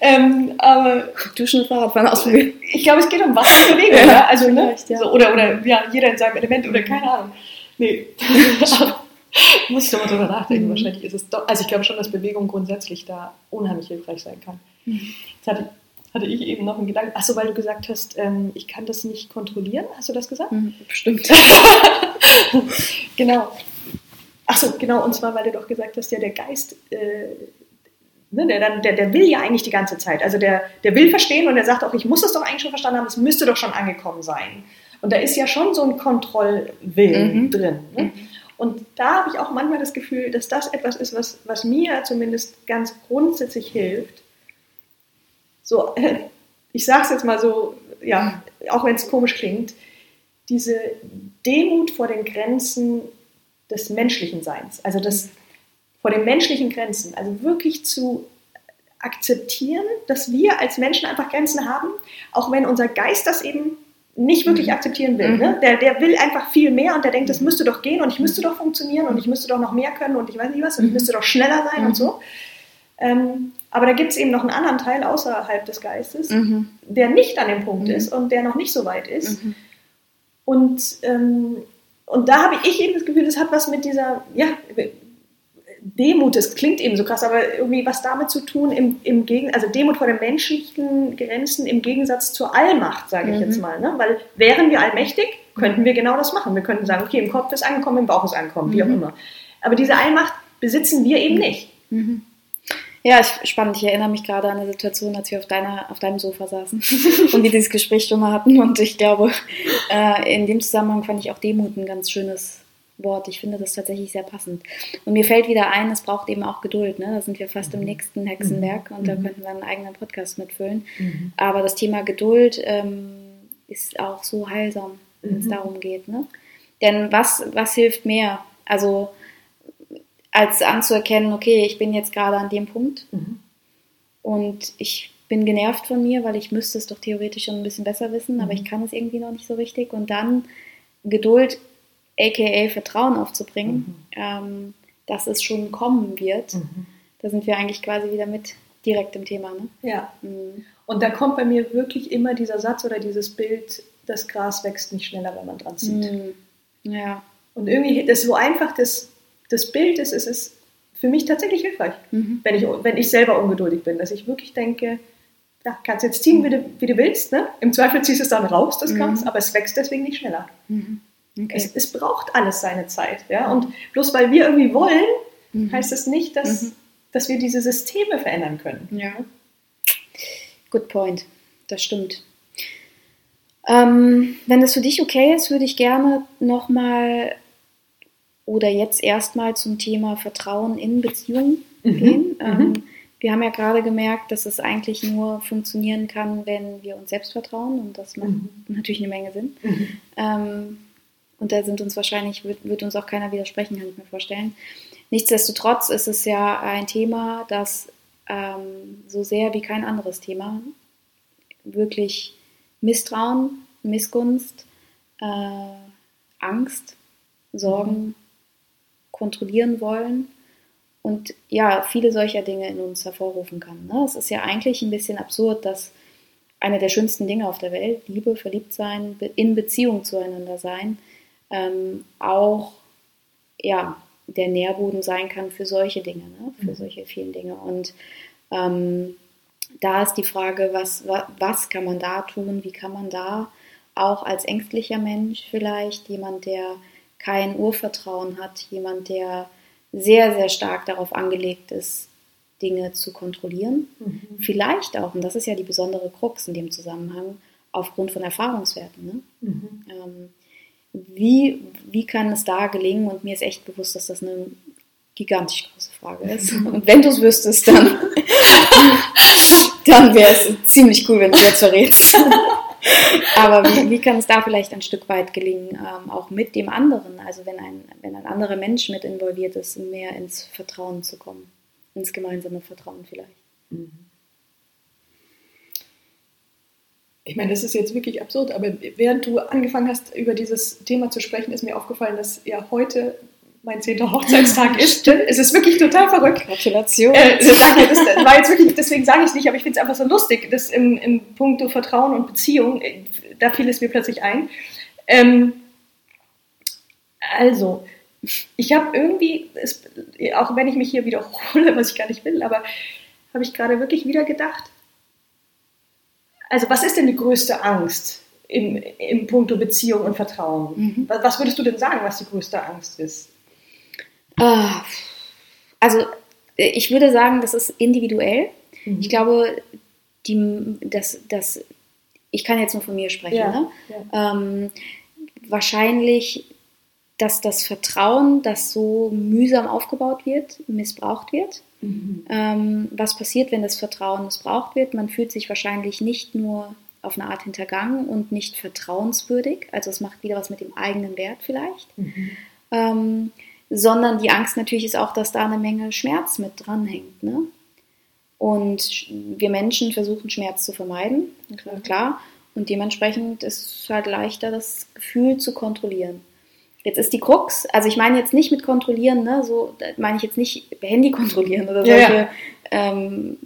Ähm, aber Duschen und Fahrradfahren ausprobieren. ich glaube, es geht um Wasser und Bewegung. Ja, Ja, also, ne? ja. so, oder, oder ja, jeder in seinem Element oder keine Ahnung. Nee. Muss ich nochmal drüber nachdenken. Mhm. Wahrscheinlich ist es doch. Also ich glaube schon, dass Bewegung grundsätzlich da unheimlich hilfreich sein kann. Mhm. Jetzt hatte, hatte ich eben noch einen Gedanken. Achso, weil du gesagt hast, ähm, ich kann das nicht kontrollieren. Hast du das gesagt? Mhm, Bestimmt. Genau. Achso, genau, und zwar, weil du doch gesagt hast, ja, der Geist, äh, ne, der, dann- der, der will ja eigentlich die ganze Zeit. Also der, der will verstehen und der sagt auch, ich muss das doch eigentlich schon verstanden haben, es müsste doch schon angekommen sein. Und da ist ja schon so ein Kontrollwillen Mhm. drin. Ne? Mhm. Und da habe ich auch manchmal das Gefühl, dass das etwas ist, was, was mir zumindest ganz grundsätzlich hilft. So, ich sage es jetzt mal so, ja, auch wenn es komisch klingt, diese Demut vor den Grenzen des menschlichen Seins, also das vor den menschlichen Grenzen, also wirklich zu akzeptieren, dass wir als Menschen einfach Grenzen haben, auch wenn unser Geist das eben nicht wirklich Mhm. akzeptieren will. Mhm. Ne? Der, der will einfach viel mehr und der denkt, das müsste doch gehen und ich müsste doch funktionieren und ich müsste doch noch mehr können und ich weiß nicht was und ich Mhm. müsste doch schneller sein Mhm. und so. Ähm, aber da gibt es eben noch einen anderen Teil außerhalb des Geistes, Mhm. der nicht an dem Punkt Mhm. ist und der noch nicht so weit ist. Mhm. Und, ähm, und da habe ich eben das Gefühl, das hat was mit dieser, ja, Demut, das klingt eben so krass, aber irgendwie was damit zu tun, im, im Gegen, also Demut vor den menschlichen Grenzen im Gegensatz zur Allmacht, sage ich Mhm. jetzt mal. Ne? Weil wären wir allmächtig, könnten wir genau das machen. Wir könnten sagen, okay, im Kopf ist angekommen, im Bauch ist angekommen, wie auch Mhm. immer. Aber diese Allmacht besitzen wir eben nicht. Mhm. Ja, ist spannend. Ich erinnere mich gerade an eine Situation, als wir auf, deiner, auf deinem Sofa saßen und wir dieses Gespräch schon mal hatten. Und ich glaube, äh, in dem Zusammenhang fand ich auch Demut ein ganz schönes Wort. Ich finde das tatsächlich sehr passend. Und mir fällt wieder ein, es braucht eben auch Geduld. Ne? Da sind wir fast im nächsten Hexenwerk und da Mhm. könnten wir einen eigenen Podcast mitfüllen. Aber das Thema Geduld ähm, ist auch so heilsam, wenn es Mhm. darum geht. Ne? Denn was, was hilft mehr? Also als anzuerkennen, okay, ich bin jetzt gerade an dem Punkt Mhm. und ich bin genervt von mir, weil ich müsste es doch theoretisch schon ein bisschen besser wissen, aber Mhm. ich kann es irgendwie noch nicht so richtig. Und dann Geduld, aka Vertrauen aufzubringen, Mhm. ähm, dass es schon kommen wird. Mhm. Da sind wir eigentlich quasi wieder mit direkt im Thema, ne? Ja. Mhm. Und da kommt bei mir wirklich immer dieser Satz oder dieses Bild, das Gras wächst nicht schneller, wenn man dran zieht. Mhm. Ja. Und irgendwie, das so einfach das, das Bild ist, ist es für mich tatsächlich hilfreich, mhm. wenn, ich, wenn ich selber ungeduldig bin, dass ich wirklich denke, ja, kannst jetzt ziehen, wie du, wie du willst. Ne? Im Zweifel ziehst du es dann raus, das Gras, mhm. aber es wächst deswegen nicht schneller. Mhm. Okay. Es, es, braucht alles seine Zeit. Ja? Und bloß weil wir irgendwie wollen, mhm. heißt das nicht, dass, mhm. dass wir diese Systeme verändern können. Ja. Good point. Das stimmt. Ähm, wenn das für dich okay ist, würde ich gerne nochmal oder jetzt erstmal zum Thema Vertrauen in Beziehungen mhm. gehen. Mhm. Ähm, wir haben ja gerade gemerkt, dass es eigentlich nur funktionieren kann, wenn wir uns selbst vertrauen und das macht mhm. natürlich eine Menge Sinn. Mhm. Ähm, und da sind uns wahrscheinlich, wird, wird, uns auch keiner widersprechen, kann ich mir vorstellen. Nichtsdestotrotz ist es ja ein Thema, das ähm, so sehr wie kein anderes Thema wirklich Misstrauen, Missgunst, äh, Angst, Sorgen mhm. Kontrollieren wollen und ja, viele solcher Dinge in uns hervorrufen kann. Ne? Es ist ja eigentlich ein bisschen absurd, dass eine der schönsten Dinge auf der Welt, Liebe, verliebt sein, in Beziehung zueinander sein, ähm, auch ja, der Nährboden sein kann für solche Dinge, ne? für mhm. solche vielen Dinge. Und ähm, da ist die Frage, was, was kann man da tun, wie kann man da auch als ängstlicher Mensch vielleicht, jemand, der kein Urvertrauen hat, jemand, der sehr, sehr stark darauf angelegt ist, Dinge zu kontrollieren. Mhm. Vielleicht auch, und das ist ja die besondere Krux in dem Zusammenhang, aufgrund von Erfahrungswerten. Ne? Mhm. Ähm, wie, wie kann es da gelingen? Und mir ist echt bewusst, dass das eine gigantisch große Frage ist. Und wenn du es wüsstest, dann, dann wäre es ziemlich cool, wenn du jetzt verrätst. Aber wie, wie, kann es da vielleicht ein Stück weit gelingen, ähm, auch mit dem anderen, also wenn ein, wenn ein anderer Mensch mit involviert ist, mehr ins Vertrauen zu kommen, ins gemeinsame Vertrauen vielleicht? Mhm. Ich meine, das ist jetzt wirklich absurd, aber während du angefangen hast, über dieses Thema zu sprechen, ist mir aufgefallen, dass ja heute mein zehnter Hochzeitstag ist. Es ist wirklich total verrückt. Gratulation. Äh, das, war jetzt wirklich, deswegen sage ich es nicht, aber ich finde es einfach so lustig, dass im, im Punkto Vertrauen und Beziehung, äh, da fiel es mir plötzlich ein. Ähm, also, ich habe irgendwie, es, auch wenn ich mich hier wiederhole, was ich gar nicht will, aber habe ich gerade wirklich wieder gedacht, also was ist denn die größte Angst im, im Punkto Beziehung und Vertrauen? Mhm. Was, was würdest du denn sagen, was die größte Angst ist? Ah, also ich würde sagen, das ist individuell. Mhm. Ich glaube, die, das, das, ich kann jetzt nur von mir sprechen. Ja, ne? ja. Ähm, wahrscheinlich, dass das Vertrauen, das so mühsam aufgebaut wird, missbraucht wird. Mhm. Ähm, was passiert, wenn das Vertrauen missbraucht wird? Man fühlt sich wahrscheinlich nicht nur auf eine Art hintergangen und nicht vertrauenswürdig. Also es macht wieder was mit dem eigenen Wert vielleicht. Mhm. Ähm, sondern die Angst natürlich ist auch, dass da eine Menge Schmerz mit dranhängt. Ne? Und wir Menschen versuchen Schmerz zu vermeiden, klar, klar. Und dementsprechend ist es halt leichter, das Gefühl zu kontrollieren. Jetzt ist die Krux, also ich meine jetzt nicht mit kontrollieren, ne, so meine ich jetzt nicht Handy kontrollieren oder solche, ja, ja. Ähm,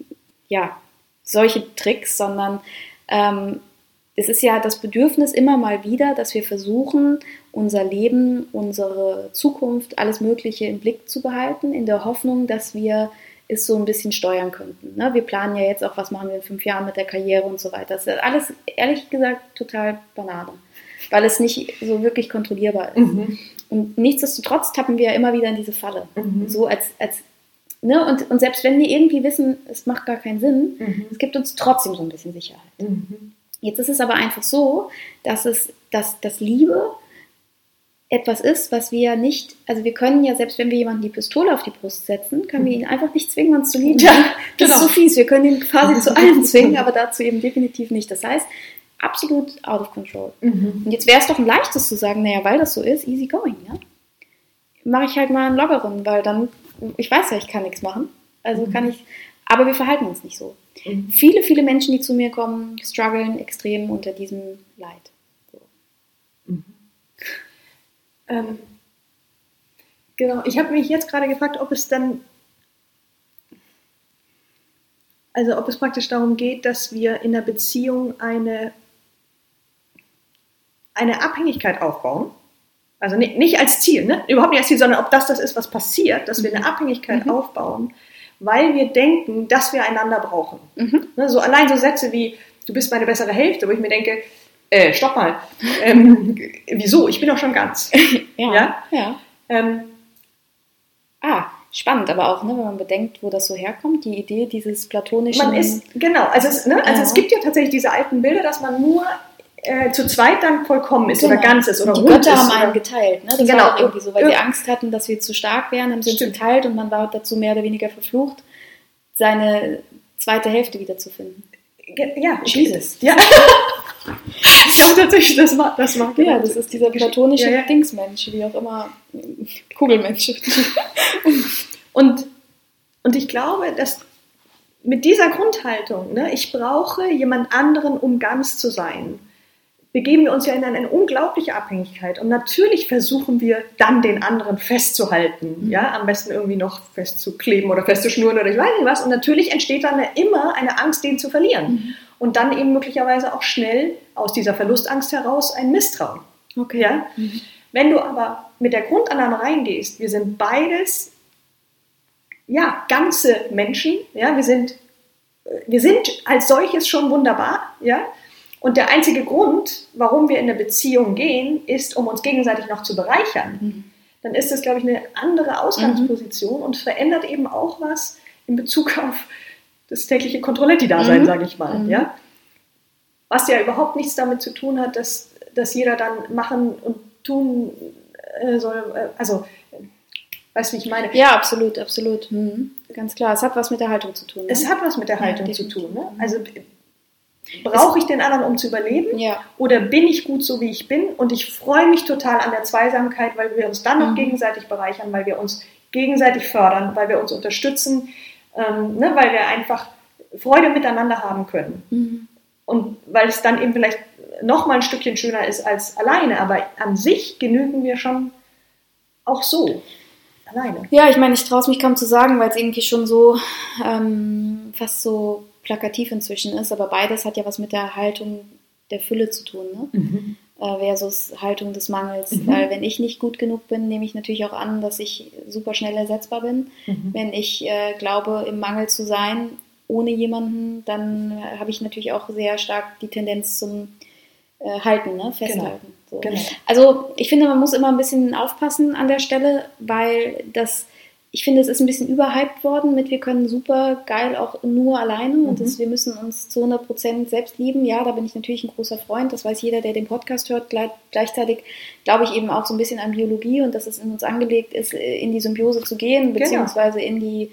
ja solche Tricks, sondern ähm, es ist ja das Bedürfnis immer mal wieder, dass wir versuchen, unser Leben, unsere Zukunft, alles Mögliche im Blick zu behalten, in der Hoffnung, dass wir es so ein bisschen steuern könnten. Ne? Wir planen ja jetzt auch, was machen wir in fünf Jahren mit der Karriere und so weiter. Das ist alles, ehrlich gesagt, total Banane, weil es nicht so wirklich kontrollierbar ist. Mhm. Und nichtsdestotrotz tappen wir ja immer wieder in diese Falle. Mhm. So als, als ne? und, und selbst wenn wir irgendwie wissen, es macht gar keinen Sinn, mhm. es gibt uns trotzdem so ein bisschen Sicherheit. Mhm. Jetzt ist es aber einfach so, dass es, dass, dass Liebe etwas ist, was wir nicht, also wir können ja, selbst wenn wir jemanden die Pistole auf die Brust setzen, können wir ihn einfach nicht zwingen, uns zu lieben. Ja, das genau. ist so fies. Wir können ihn quasi zu allem zwingen, aber dazu eben definitiv nicht. Das heißt, absolut out of control. Mhm. Und jetzt wäre es doch ein leichtes zu sagen, naja, weil das so ist, easy going, ja. Mache ich halt mal einen lockeren, weil dann, ich weiß ja, ich kann nichts machen. Also mhm. kann ich, aber wir verhalten uns nicht so. Mhm. Viele, viele Menschen, die zu mir kommen, strugglen extrem unter diesem Leid. So. Mhm. Ähm, genau, ich habe mich jetzt gerade gefragt, ob es dann, Also ob es praktisch darum geht, dass wir in der Beziehung eine, eine Abhängigkeit aufbauen. Also nicht, nicht als Ziel, ne? überhaupt nicht als Ziel, sondern ob das das ist, was passiert, dass wir eine Abhängigkeit Mhm. aufbauen, weil wir denken, dass wir einander brauchen. Mhm. Ne? So allein so Sätze wie, du bist meine bessere Hälfte, wo ich mir denke, äh, stopp mal, ähm, wieso? Ich bin doch schon ganz. Ja. Ja? ja. Ähm, Ah, spannend, aber auch, ne, wenn man bedenkt, wo das so herkommt, die Idee dieses platonischen. Man ist, genau, also, es, ne, also Ja. es gibt ja tatsächlich diese alten Bilder, dass man nur äh, zu zweit dann vollkommen ist Genau. oder ganz ist oder die rund Götter ist. haben oder, einen geteilt, ne? Das Genau. war irgendwie so, weil sie Angst hatten, dass wir zu stark wären, haben sie uns Stimmt. geteilt und man war dazu mehr oder weniger verflucht, seine zweite Hälfte wiederzufinden. Ja, Jesus. Ja. ich glaube tatsächlich, das war, das war Ja, das ist dieser platonische Ja, ja. Dingsmensch, wie auch immer, Kugelmensch. Und, und ich glaube, dass mit dieser Grundhaltung, ne, ich brauche jemand anderen, um ganz zu sein, begeben wir uns ja in eine, eine unglaubliche Abhängigkeit. Und natürlich versuchen wir dann den anderen festzuhalten, Mhm. ja, am besten irgendwie noch festzukleben oder festzuschnüren oder ich weiß nicht was. Und natürlich entsteht dann immer eine Angst, den zu verlieren. Mhm. Und dann eben möglicherweise auch schnell aus dieser Verlustangst heraus ein Misstrauen. Okay. Ja? Mhm. Wenn du aber mit der Grundannahme reingehst, wir sind beides ja, ganze Menschen, ja, wir sind, äh, wir sind als solches schon wunderbar, ja, und der einzige Grund, warum wir in eine Beziehung gehen, ist, um uns gegenseitig noch zu bereichern. Mhm. Dann ist das, glaube ich, eine andere Ausgangsposition und verändert eben auch was in Bezug auf das tägliche Kontrolletti-Dasein, Mhm. sage ich mal, Mhm. ja. Was ja überhaupt nichts damit zu tun hat, dass, dass jeder dann machen und tun äh, soll, äh, also, äh, weißt du, wie ich meine? Ja, absolut, absolut. Mhm. Ganz klar, es hat was mit der Haltung zu tun. Ne? Es hat was mit der Ja, Haltung zu definitiv. tun. Ne? Also brauche ich den anderen, um zu überleben? ja. Oder bin ich gut so, wie ich bin? Und ich freue mich total an der Zweisamkeit, weil wir uns dann noch Mhm. gegenseitig bereichern, weil wir uns gegenseitig fördern, weil wir uns unterstützen, ähm, ne? weil wir einfach Freude miteinander haben können. Mhm. Und weil es dann eben vielleicht noch mal ein Stückchen schöner ist als alleine. Aber an sich genügen wir schon auch so. Alleine. Ja, ich meine, ich traue es mich kaum zu sagen, weil es irgendwie schon so ähm, fast so plakativ inzwischen ist, aber beides hat ja was mit der Haltung der Fülle zu tun, ne? äh, versus Haltung des Mangels. Mhm. Weil wenn ich nicht gut genug bin, nehme ich natürlich auch an, dass ich super schnell ersetzbar bin. Mhm. Wenn ich äh, glaube, im Mangel zu sein, ohne jemanden, dann habe ich natürlich auch sehr stark die Tendenz zum äh, Halten, ne? Festhalten. So. Genau. Also ich finde, man muss immer ein bisschen aufpassen an der Stelle, weil das, ich finde, es ist ein bisschen überhyped worden mit, wir können super geil auch nur alleine und Mhm. das, wir müssen uns zu 100% selbst lieben. Ja, da bin ich natürlich ein großer Freund, das weiß jeder, der den Podcast hört. Gleich, gleichzeitig glaube ich eben auch so ein bisschen an Biologie und dass es in uns angelegt ist, äh, in die Symbiose zu gehen, Genau. beziehungsweise in die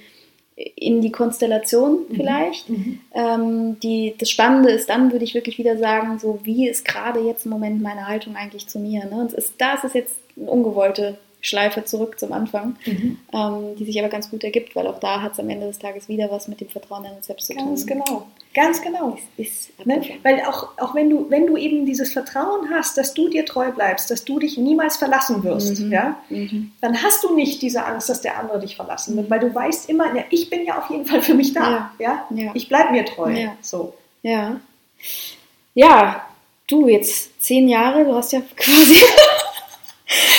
in die Konstellation Mhm. vielleicht. Mhm. Ähm, die, das Spannende ist dann, würde ich wirklich wieder sagen, so wie ist gerade jetzt im Moment meine Haltung eigentlich zu mir. Ne? Und ist, da ist es jetzt eine ungewollte Schleife zurück zum Anfang, Mhm. ähm, die sich aber ganz gut ergibt, weil auch da hat es am Ende des Tages wieder was mit dem Vertrauen in uns selbst zu tun. Ganz genau. Ganz genau. Ist Ne? abgefahren. Weil auch, auch wenn, du, wenn du eben dieses Vertrauen hast, dass du dir treu bleibst, dass du dich niemals verlassen wirst, Mhm. ja, Mhm. dann hast du nicht diese Angst, dass der andere dich verlassen wird, weil du weißt immer, ja, ich bin ja auf jeden Fall für mich da. Ja. Ja. Ich bleibe mir treu. Ja. So. Ja. Ja, du jetzt zehn Jahre, du hast ja quasi.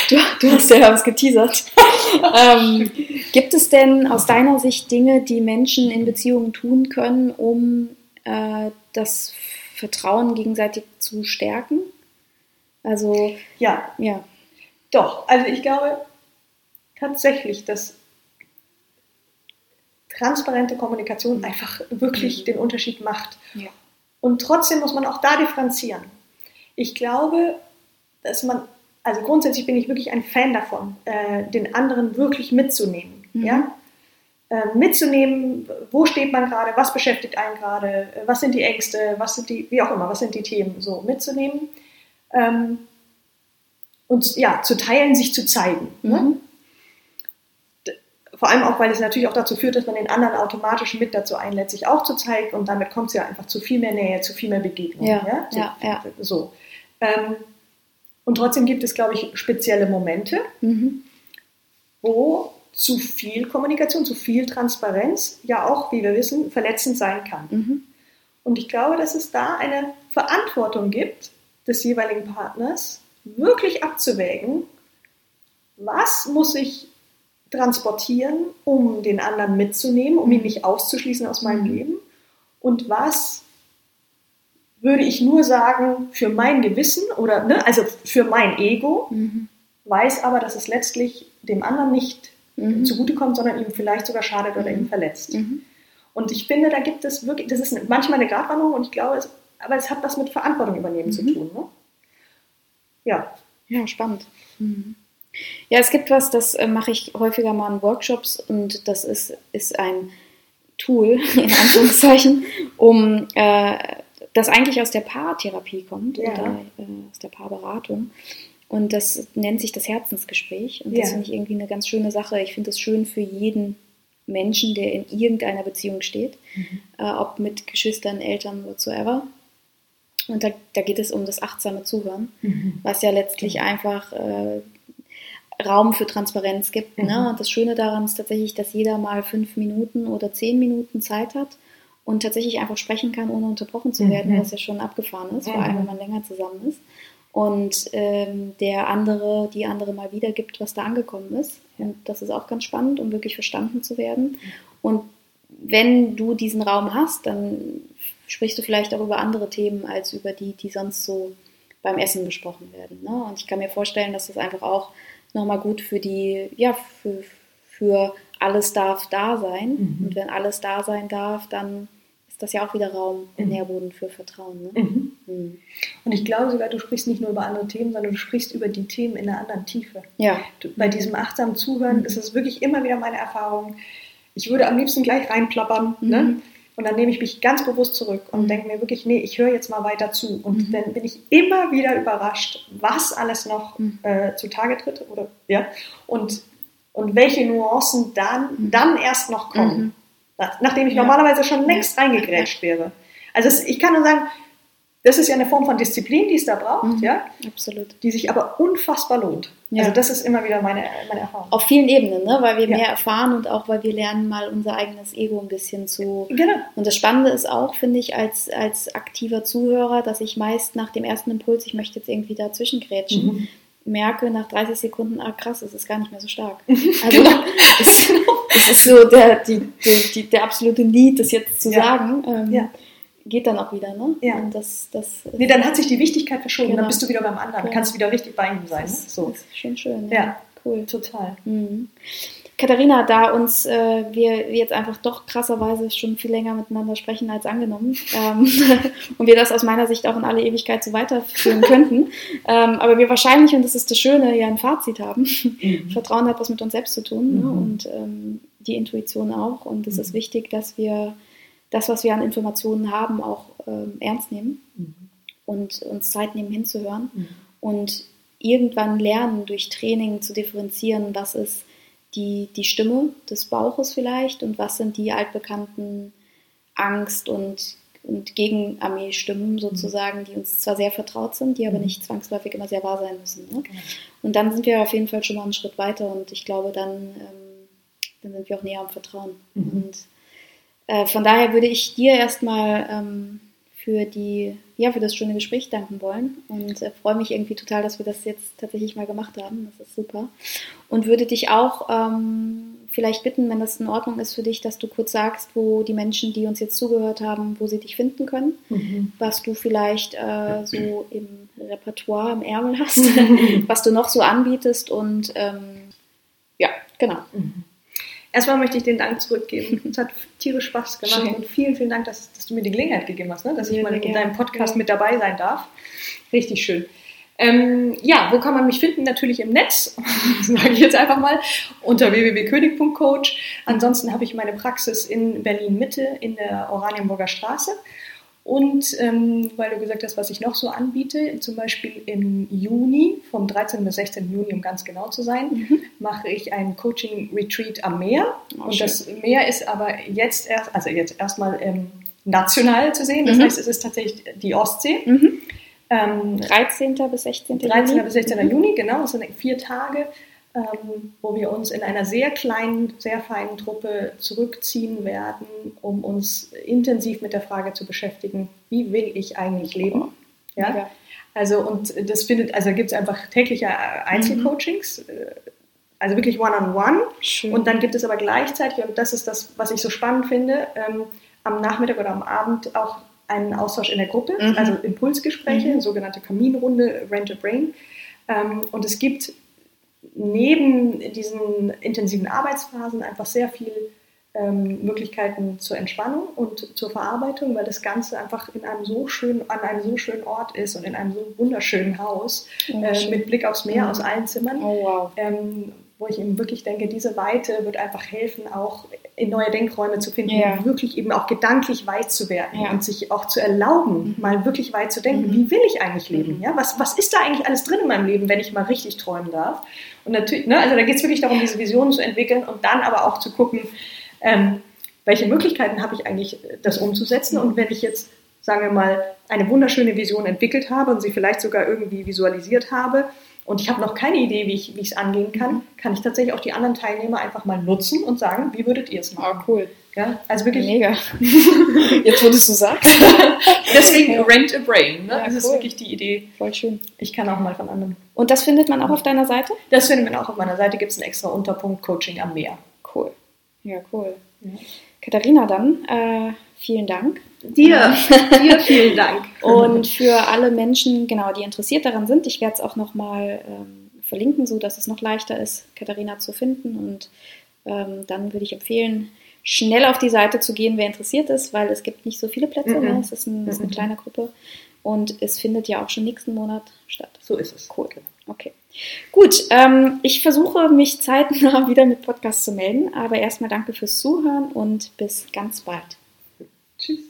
Du, du hast ja was geteasert. ähm, gibt es denn aus deiner Sicht Dinge, die Menschen in Beziehungen tun können, um äh, das Vertrauen gegenseitig zu stärken? Also, Ja, ja. doch. Also ich glaube tatsächlich, dass transparente Kommunikation einfach wirklich Mhm. den Unterschied macht. Ja. Und trotzdem muss man auch da differenzieren. Ich glaube, dass man, also grundsätzlich bin ich wirklich ein Fan davon, äh, den anderen wirklich mitzunehmen. Mhm. Ja? Äh, mitzunehmen, wo steht man gerade, was beschäftigt einen gerade, äh, was sind die Ängste, was sind die, wie auch immer, was sind die Themen, so mitzunehmen. Ähm, und ja, zu teilen, sich zu zeigen. Ne? Mhm. Vor allem auch, weil es natürlich auch dazu führt, dass man den anderen automatisch mit dazu einlädt, sich auch zu zeigen und damit kommt es ja einfach zu viel mehr Nähe, zu viel mehr Begegnung. Ja, So, ja, ja. so. Ähm, und trotzdem gibt es, glaube ich, spezielle Momente, Mhm. wo zu viel Kommunikation, zu viel Transparenz ja auch, wie wir wissen, verletzend sein kann. Mhm. Und ich glaube, dass es da eine Verantwortung gibt des jeweiligen Partners, wirklich abzuwägen, was muss ich transportieren, um den anderen mitzunehmen, um ihn nicht auszuschließen aus meinem Mhm. Leben und was würde ich nur sagen für mein Gewissen oder ne, also für mein Ego, Mhm. weiß aber, dass es letztlich dem anderen nicht Mhm. zugutekommt, sondern ihm vielleicht sogar schadet oder ihn verletzt. Mhm. Und ich finde, da gibt es wirklich, das ist manchmal eine Gratwanderung und ich glaube, es, aber es hat was mit Verantwortung übernehmen zu Mhm. tun. Ne? Ja, Ja, spannend. Mhm. Ja, es gibt was, das äh, mache ich häufiger mal in Workshops und das ist, ist ein Tool, in Anführungszeichen, um äh, das eigentlich aus der Paartherapie kommt Ja. oder äh, aus der Paarberatung. Und das nennt sich das Herzensgespräch. Und das Ja. finde ich irgendwie eine ganz schöne Sache. Ich finde es schön für jeden Menschen, der in irgendeiner Beziehung steht, äh, ob mit Geschwistern, Eltern, whatsoever. Und da, da geht es um das achtsame Zuhören was ja letztlich einfach äh, Raum für Transparenz gibt. Mhm. Ne? Und das Schöne daran ist tatsächlich, dass jeder mal fünf Minuten oder zehn Minuten Zeit hat und tatsächlich einfach sprechen kann, ohne unterbrochen zu werden, Mhm. was ja schon abgefahren ist, vor Mhm. allem wenn man länger zusammen ist. Und ähm, der andere, die andere mal wiedergibt, was da angekommen ist. Und das ist auch ganz spannend, um wirklich verstanden zu werden. Und wenn du diesen Raum hast, dann sprichst du vielleicht auch über andere Themen als über die, die sonst so beim Essen besprochen werden. Ne? Und ich kann mir vorstellen, dass das einfach auch nochmal gut für die, ja, für, für alles darf da sein. Mhm. Und wenn alles da sein darf, dann ist das ja auch wieder Raum und Mhm. Nährboden für Vertrauen. Ne? Mhm. Mhm. Und ich glaube sogar, du sprichst nicht nur über andere Themen, sondern du sprichst über die Themen in einer anderen Tiefe. Ja. Du, bei diesem achtsamen Zuhören Mhm. ist es wirklich immer wieder meine Erfahrung. Ich würde am liebsten gleich reinplappern. Mhm. Ne? Und dann nehme ich mich ganz bewusst zurück und Mhm. denke mir wirklich, nee, ich höre jetzt mal weiter zu. Und Mhm. dann bin ich immer wieder überrascht, was alles noch Mhm. äh, zutage tritt oder ja und, und welche Nuancen dann, Mhm. dann erst noch kommen. Mhm. Nach- Nachdem ich Ja. normalerweise schon längst reingegrätscht wäre. Also es, ich kann nur sagen, das ist ja eine Form von Disziplin, die es da braucht, Mhm. ja, Absolut. die sich aber unfassbar lohnt. Ja. Also das ist immer wieder meine, meine Erfahrung. Auf vielen Ebenen, ne? weil wir Ja. mehr erfahren und auch weil wir lernen, mal unser eigenes Ego ein bisschen zu Genau. Und das Spannende ist auch, finde ich, als, als aktiver Zuhörer, dass ich meist nach dem ersten Impuls, ich möchte jetzt irgendwie dazwischen grätschen, Mhm. Merke nach 30 Sekunden, ah krass, es ist gar nicht mehr so stark. Also Genau. es, es ist so der, die, die, die, der absolute Need, das jetzt zu Ja. sagen, ähm, Ja. geht dann auch wieder. Ne? Ja. Und das, das ist, Nee, dann hat sich die Wichtigkeit verschoben, Genau. dann bist du wieder beim anderen, Genau. kannst wieder richtig bei ihm sein. Ne? So. schon schön. Ja. Cool. Total. Mhm. Katharina, da uns äh, wir jetzt einfach doch krasserweise schon viel länger miteinander sprechen als angenommen ähm, und wir das aus meiner Sicht auch in alle Ewigkeit so weiterführen könnten, ähm, aber wir wahrscheinlich, und das ist das Schöne, ja ein Fazit haben. Vertrauen hat was mit uns selbst zu tun ne? Mhm. und ähm, die Intuition auch und es ist Mhm. wichtig, dass wir das, was wir an Informationen haben, auch ähm, ernst nehmen Mhm. und uns Zeit nehmen hinzuhören Mhm. und irgendwann lernen, durch Training zu differenzieren, was ist die, die Stimme des Bauches vielleicht und was sind die altbekannten Angst- und, und Gegenarmee-Stimmen sozusagen, die uns zwar sehr vertraut sind, die aber Mhm. nicht zwangsläufig immer sehr wahr sein müssen. Ne? Genau. Und dann sind wir auf jeden Fall schon mal einen Schritt weiter und ich glaube, dann, ähm, dann sind wir auch näher am Vertrauen. Mhm. Und äh, von daher würde ich dir erstmal ähm, für die, ja, für das schöne Gespräch danken wollen und äh, freue mich irgendwie total, dass wir das jetzt tatsächlich mal gemacht haben. Das ist super. Und würde dich auch ähm, vielleicht bitten, wenn das in Ordnung ist für dich, dass du kurz sagst, wo die Menschen, die uns jetzt zugehört haben, wo sie dich finden können, Mhm. was du vielleicht äh, so im Repertoire, im Ärmel hast, was du noch so anbietest und ähm, ja, genau. Mhm. Erstmal möchte ich den Dank zurückgeben. Es hat tierisch Spaß gemacht Schön. und vielen, vielen Dank, dass, dass du mir die Gelegenheit gegeben hast, ne? dass Ja, ich mal in deinem Podcast Ja. mit dabei sein darf. Richtig schön. Ähm, ja, wo kann man mich finden? Natürlich im Netz, sage ich jetzt einfach mal, unter www.könig.coach. Ansonsten habe ich meine Praxis in Berlin-Mitte in der Oranienburger Straße. Und ähm, weil du gesagt hast, was ich noch so anbiete, zum Beispiel im Juni, vom 13. bis 16. Juni, um ganz genau zu sein, Mhm. mache ich ein Coaching-Retreat am Meer. Oh, und schön. das Meer ist aber jetzt erst, also jetzt erstmal ähm, national zu sehen. Das Mhm. heißt, es ist tatsächlich die Ostsee. Mhm. Ähm, 13. bis 16. 13. Juni. bis 16. Mhm. Juni, genau, das sind vier Tage. Ähm, wo wir uns in einer sehr kleinen, sehr feinen Truppe zurückziehen werden, um uns intensiv mit der Frage zu beschäftigen, wie will ich eigentlich leben? Ja? ja. Also und das findet, also gibt es einfach tägliche Einzelcoachings, mhm. also wirklich One-on-One. -on -one. Und dann gibt es aber gleichzeitig, und das ist das, was ich so spannend finde, ähm, am Nachmittag oder am Abend auch einen Austausch in der Gruppe, mhm. also Impulsgespräche, mhm. sogenannte Kaminrunde, Rent a Brain. Ähm, und es gibt neben diesen intensiven Arbeitsphasen einfach sehr viel ähm, Möglichkeiten zur Entspannung und zur Verarbeitung, weil das Ganze einfach in einem so schönen, an einem so schönen Ort ist und in einem so wunderschönen Haus äh, mit Blick aufs Meer mhm. aus allen Zimmern. Oh, wow. ähm, wo ich eben wirklich denke, diese Weite wird einfach helfen, auch in neue Denkräume zu finden, ja. wirklich eben auch gedanklich weit zu werden ja. und sich auch zu erlauben, mhm. mal wirklich weit zu denken. Mhm. Wie will ich eigentlich leben? Mhm. Ja, was, was ist da eigentlich alles drin in meinem Leben, wenn ich mal richtig träumen darf? Und natürlich, ne, also da geht es wirklich darum, diese Visionen zu entwickeln und dann aber auch zu gucken, ähm, welche Möglichkeiten habe ich eigentlich, das umzusetzen? Und wenn ich jetzt, sagen wir mal, eine wunderschöne Vision entwickelt habe und sie vielleicht sogar irgendwie visualisiert habe, und ich habe noch keine Idee, wie ich es angehen kann, mhm. kann ich tatsächlich auch die anderen Teilnehmer einfach mal nutzen und sagen, wie würdet ihr es machen? Oh, cool. Ja, also wirklich. Mega. Jetzt, wo du es so sagst. Deswegen ja. Rent a Brain. Ne? Ja, das cool. ist wirklich die Idee. Voll schön. Ich kann auch mal von anderen. Und das findet man auch auf deiner Seite? Das findet man auch auf meiner Seite. Gibt es einen extra Unterpunkt Coaching am Meer. Cool. Ja, cool. Ja. Katharina, dann äh, vielen Dank. Dir, dir vielen Dank. Und für alle Menschen, genau, die interessiert daran sind, ich werde es auch nochmal ähm, verlinken, so dass es noch leichter ist, Katharina zu finden. Und ähm, dann würde ich empfehlen, schnell auf die Seite zu gehen, wer interessiert ist, weil es gibt nicht so viele Plätze. Mm -mm. Ne? Es ist, ein, ist eine kleine Gruppe. Und es findet ja auch schon nächsten Monat statt. So ist es. Cool. Okay. Gut, ähm, ich versuche mich zeitnah wieder mit Podcast zu melden, aber erstmal danke fürs Zuhören und bis ganz bald. Tschüss.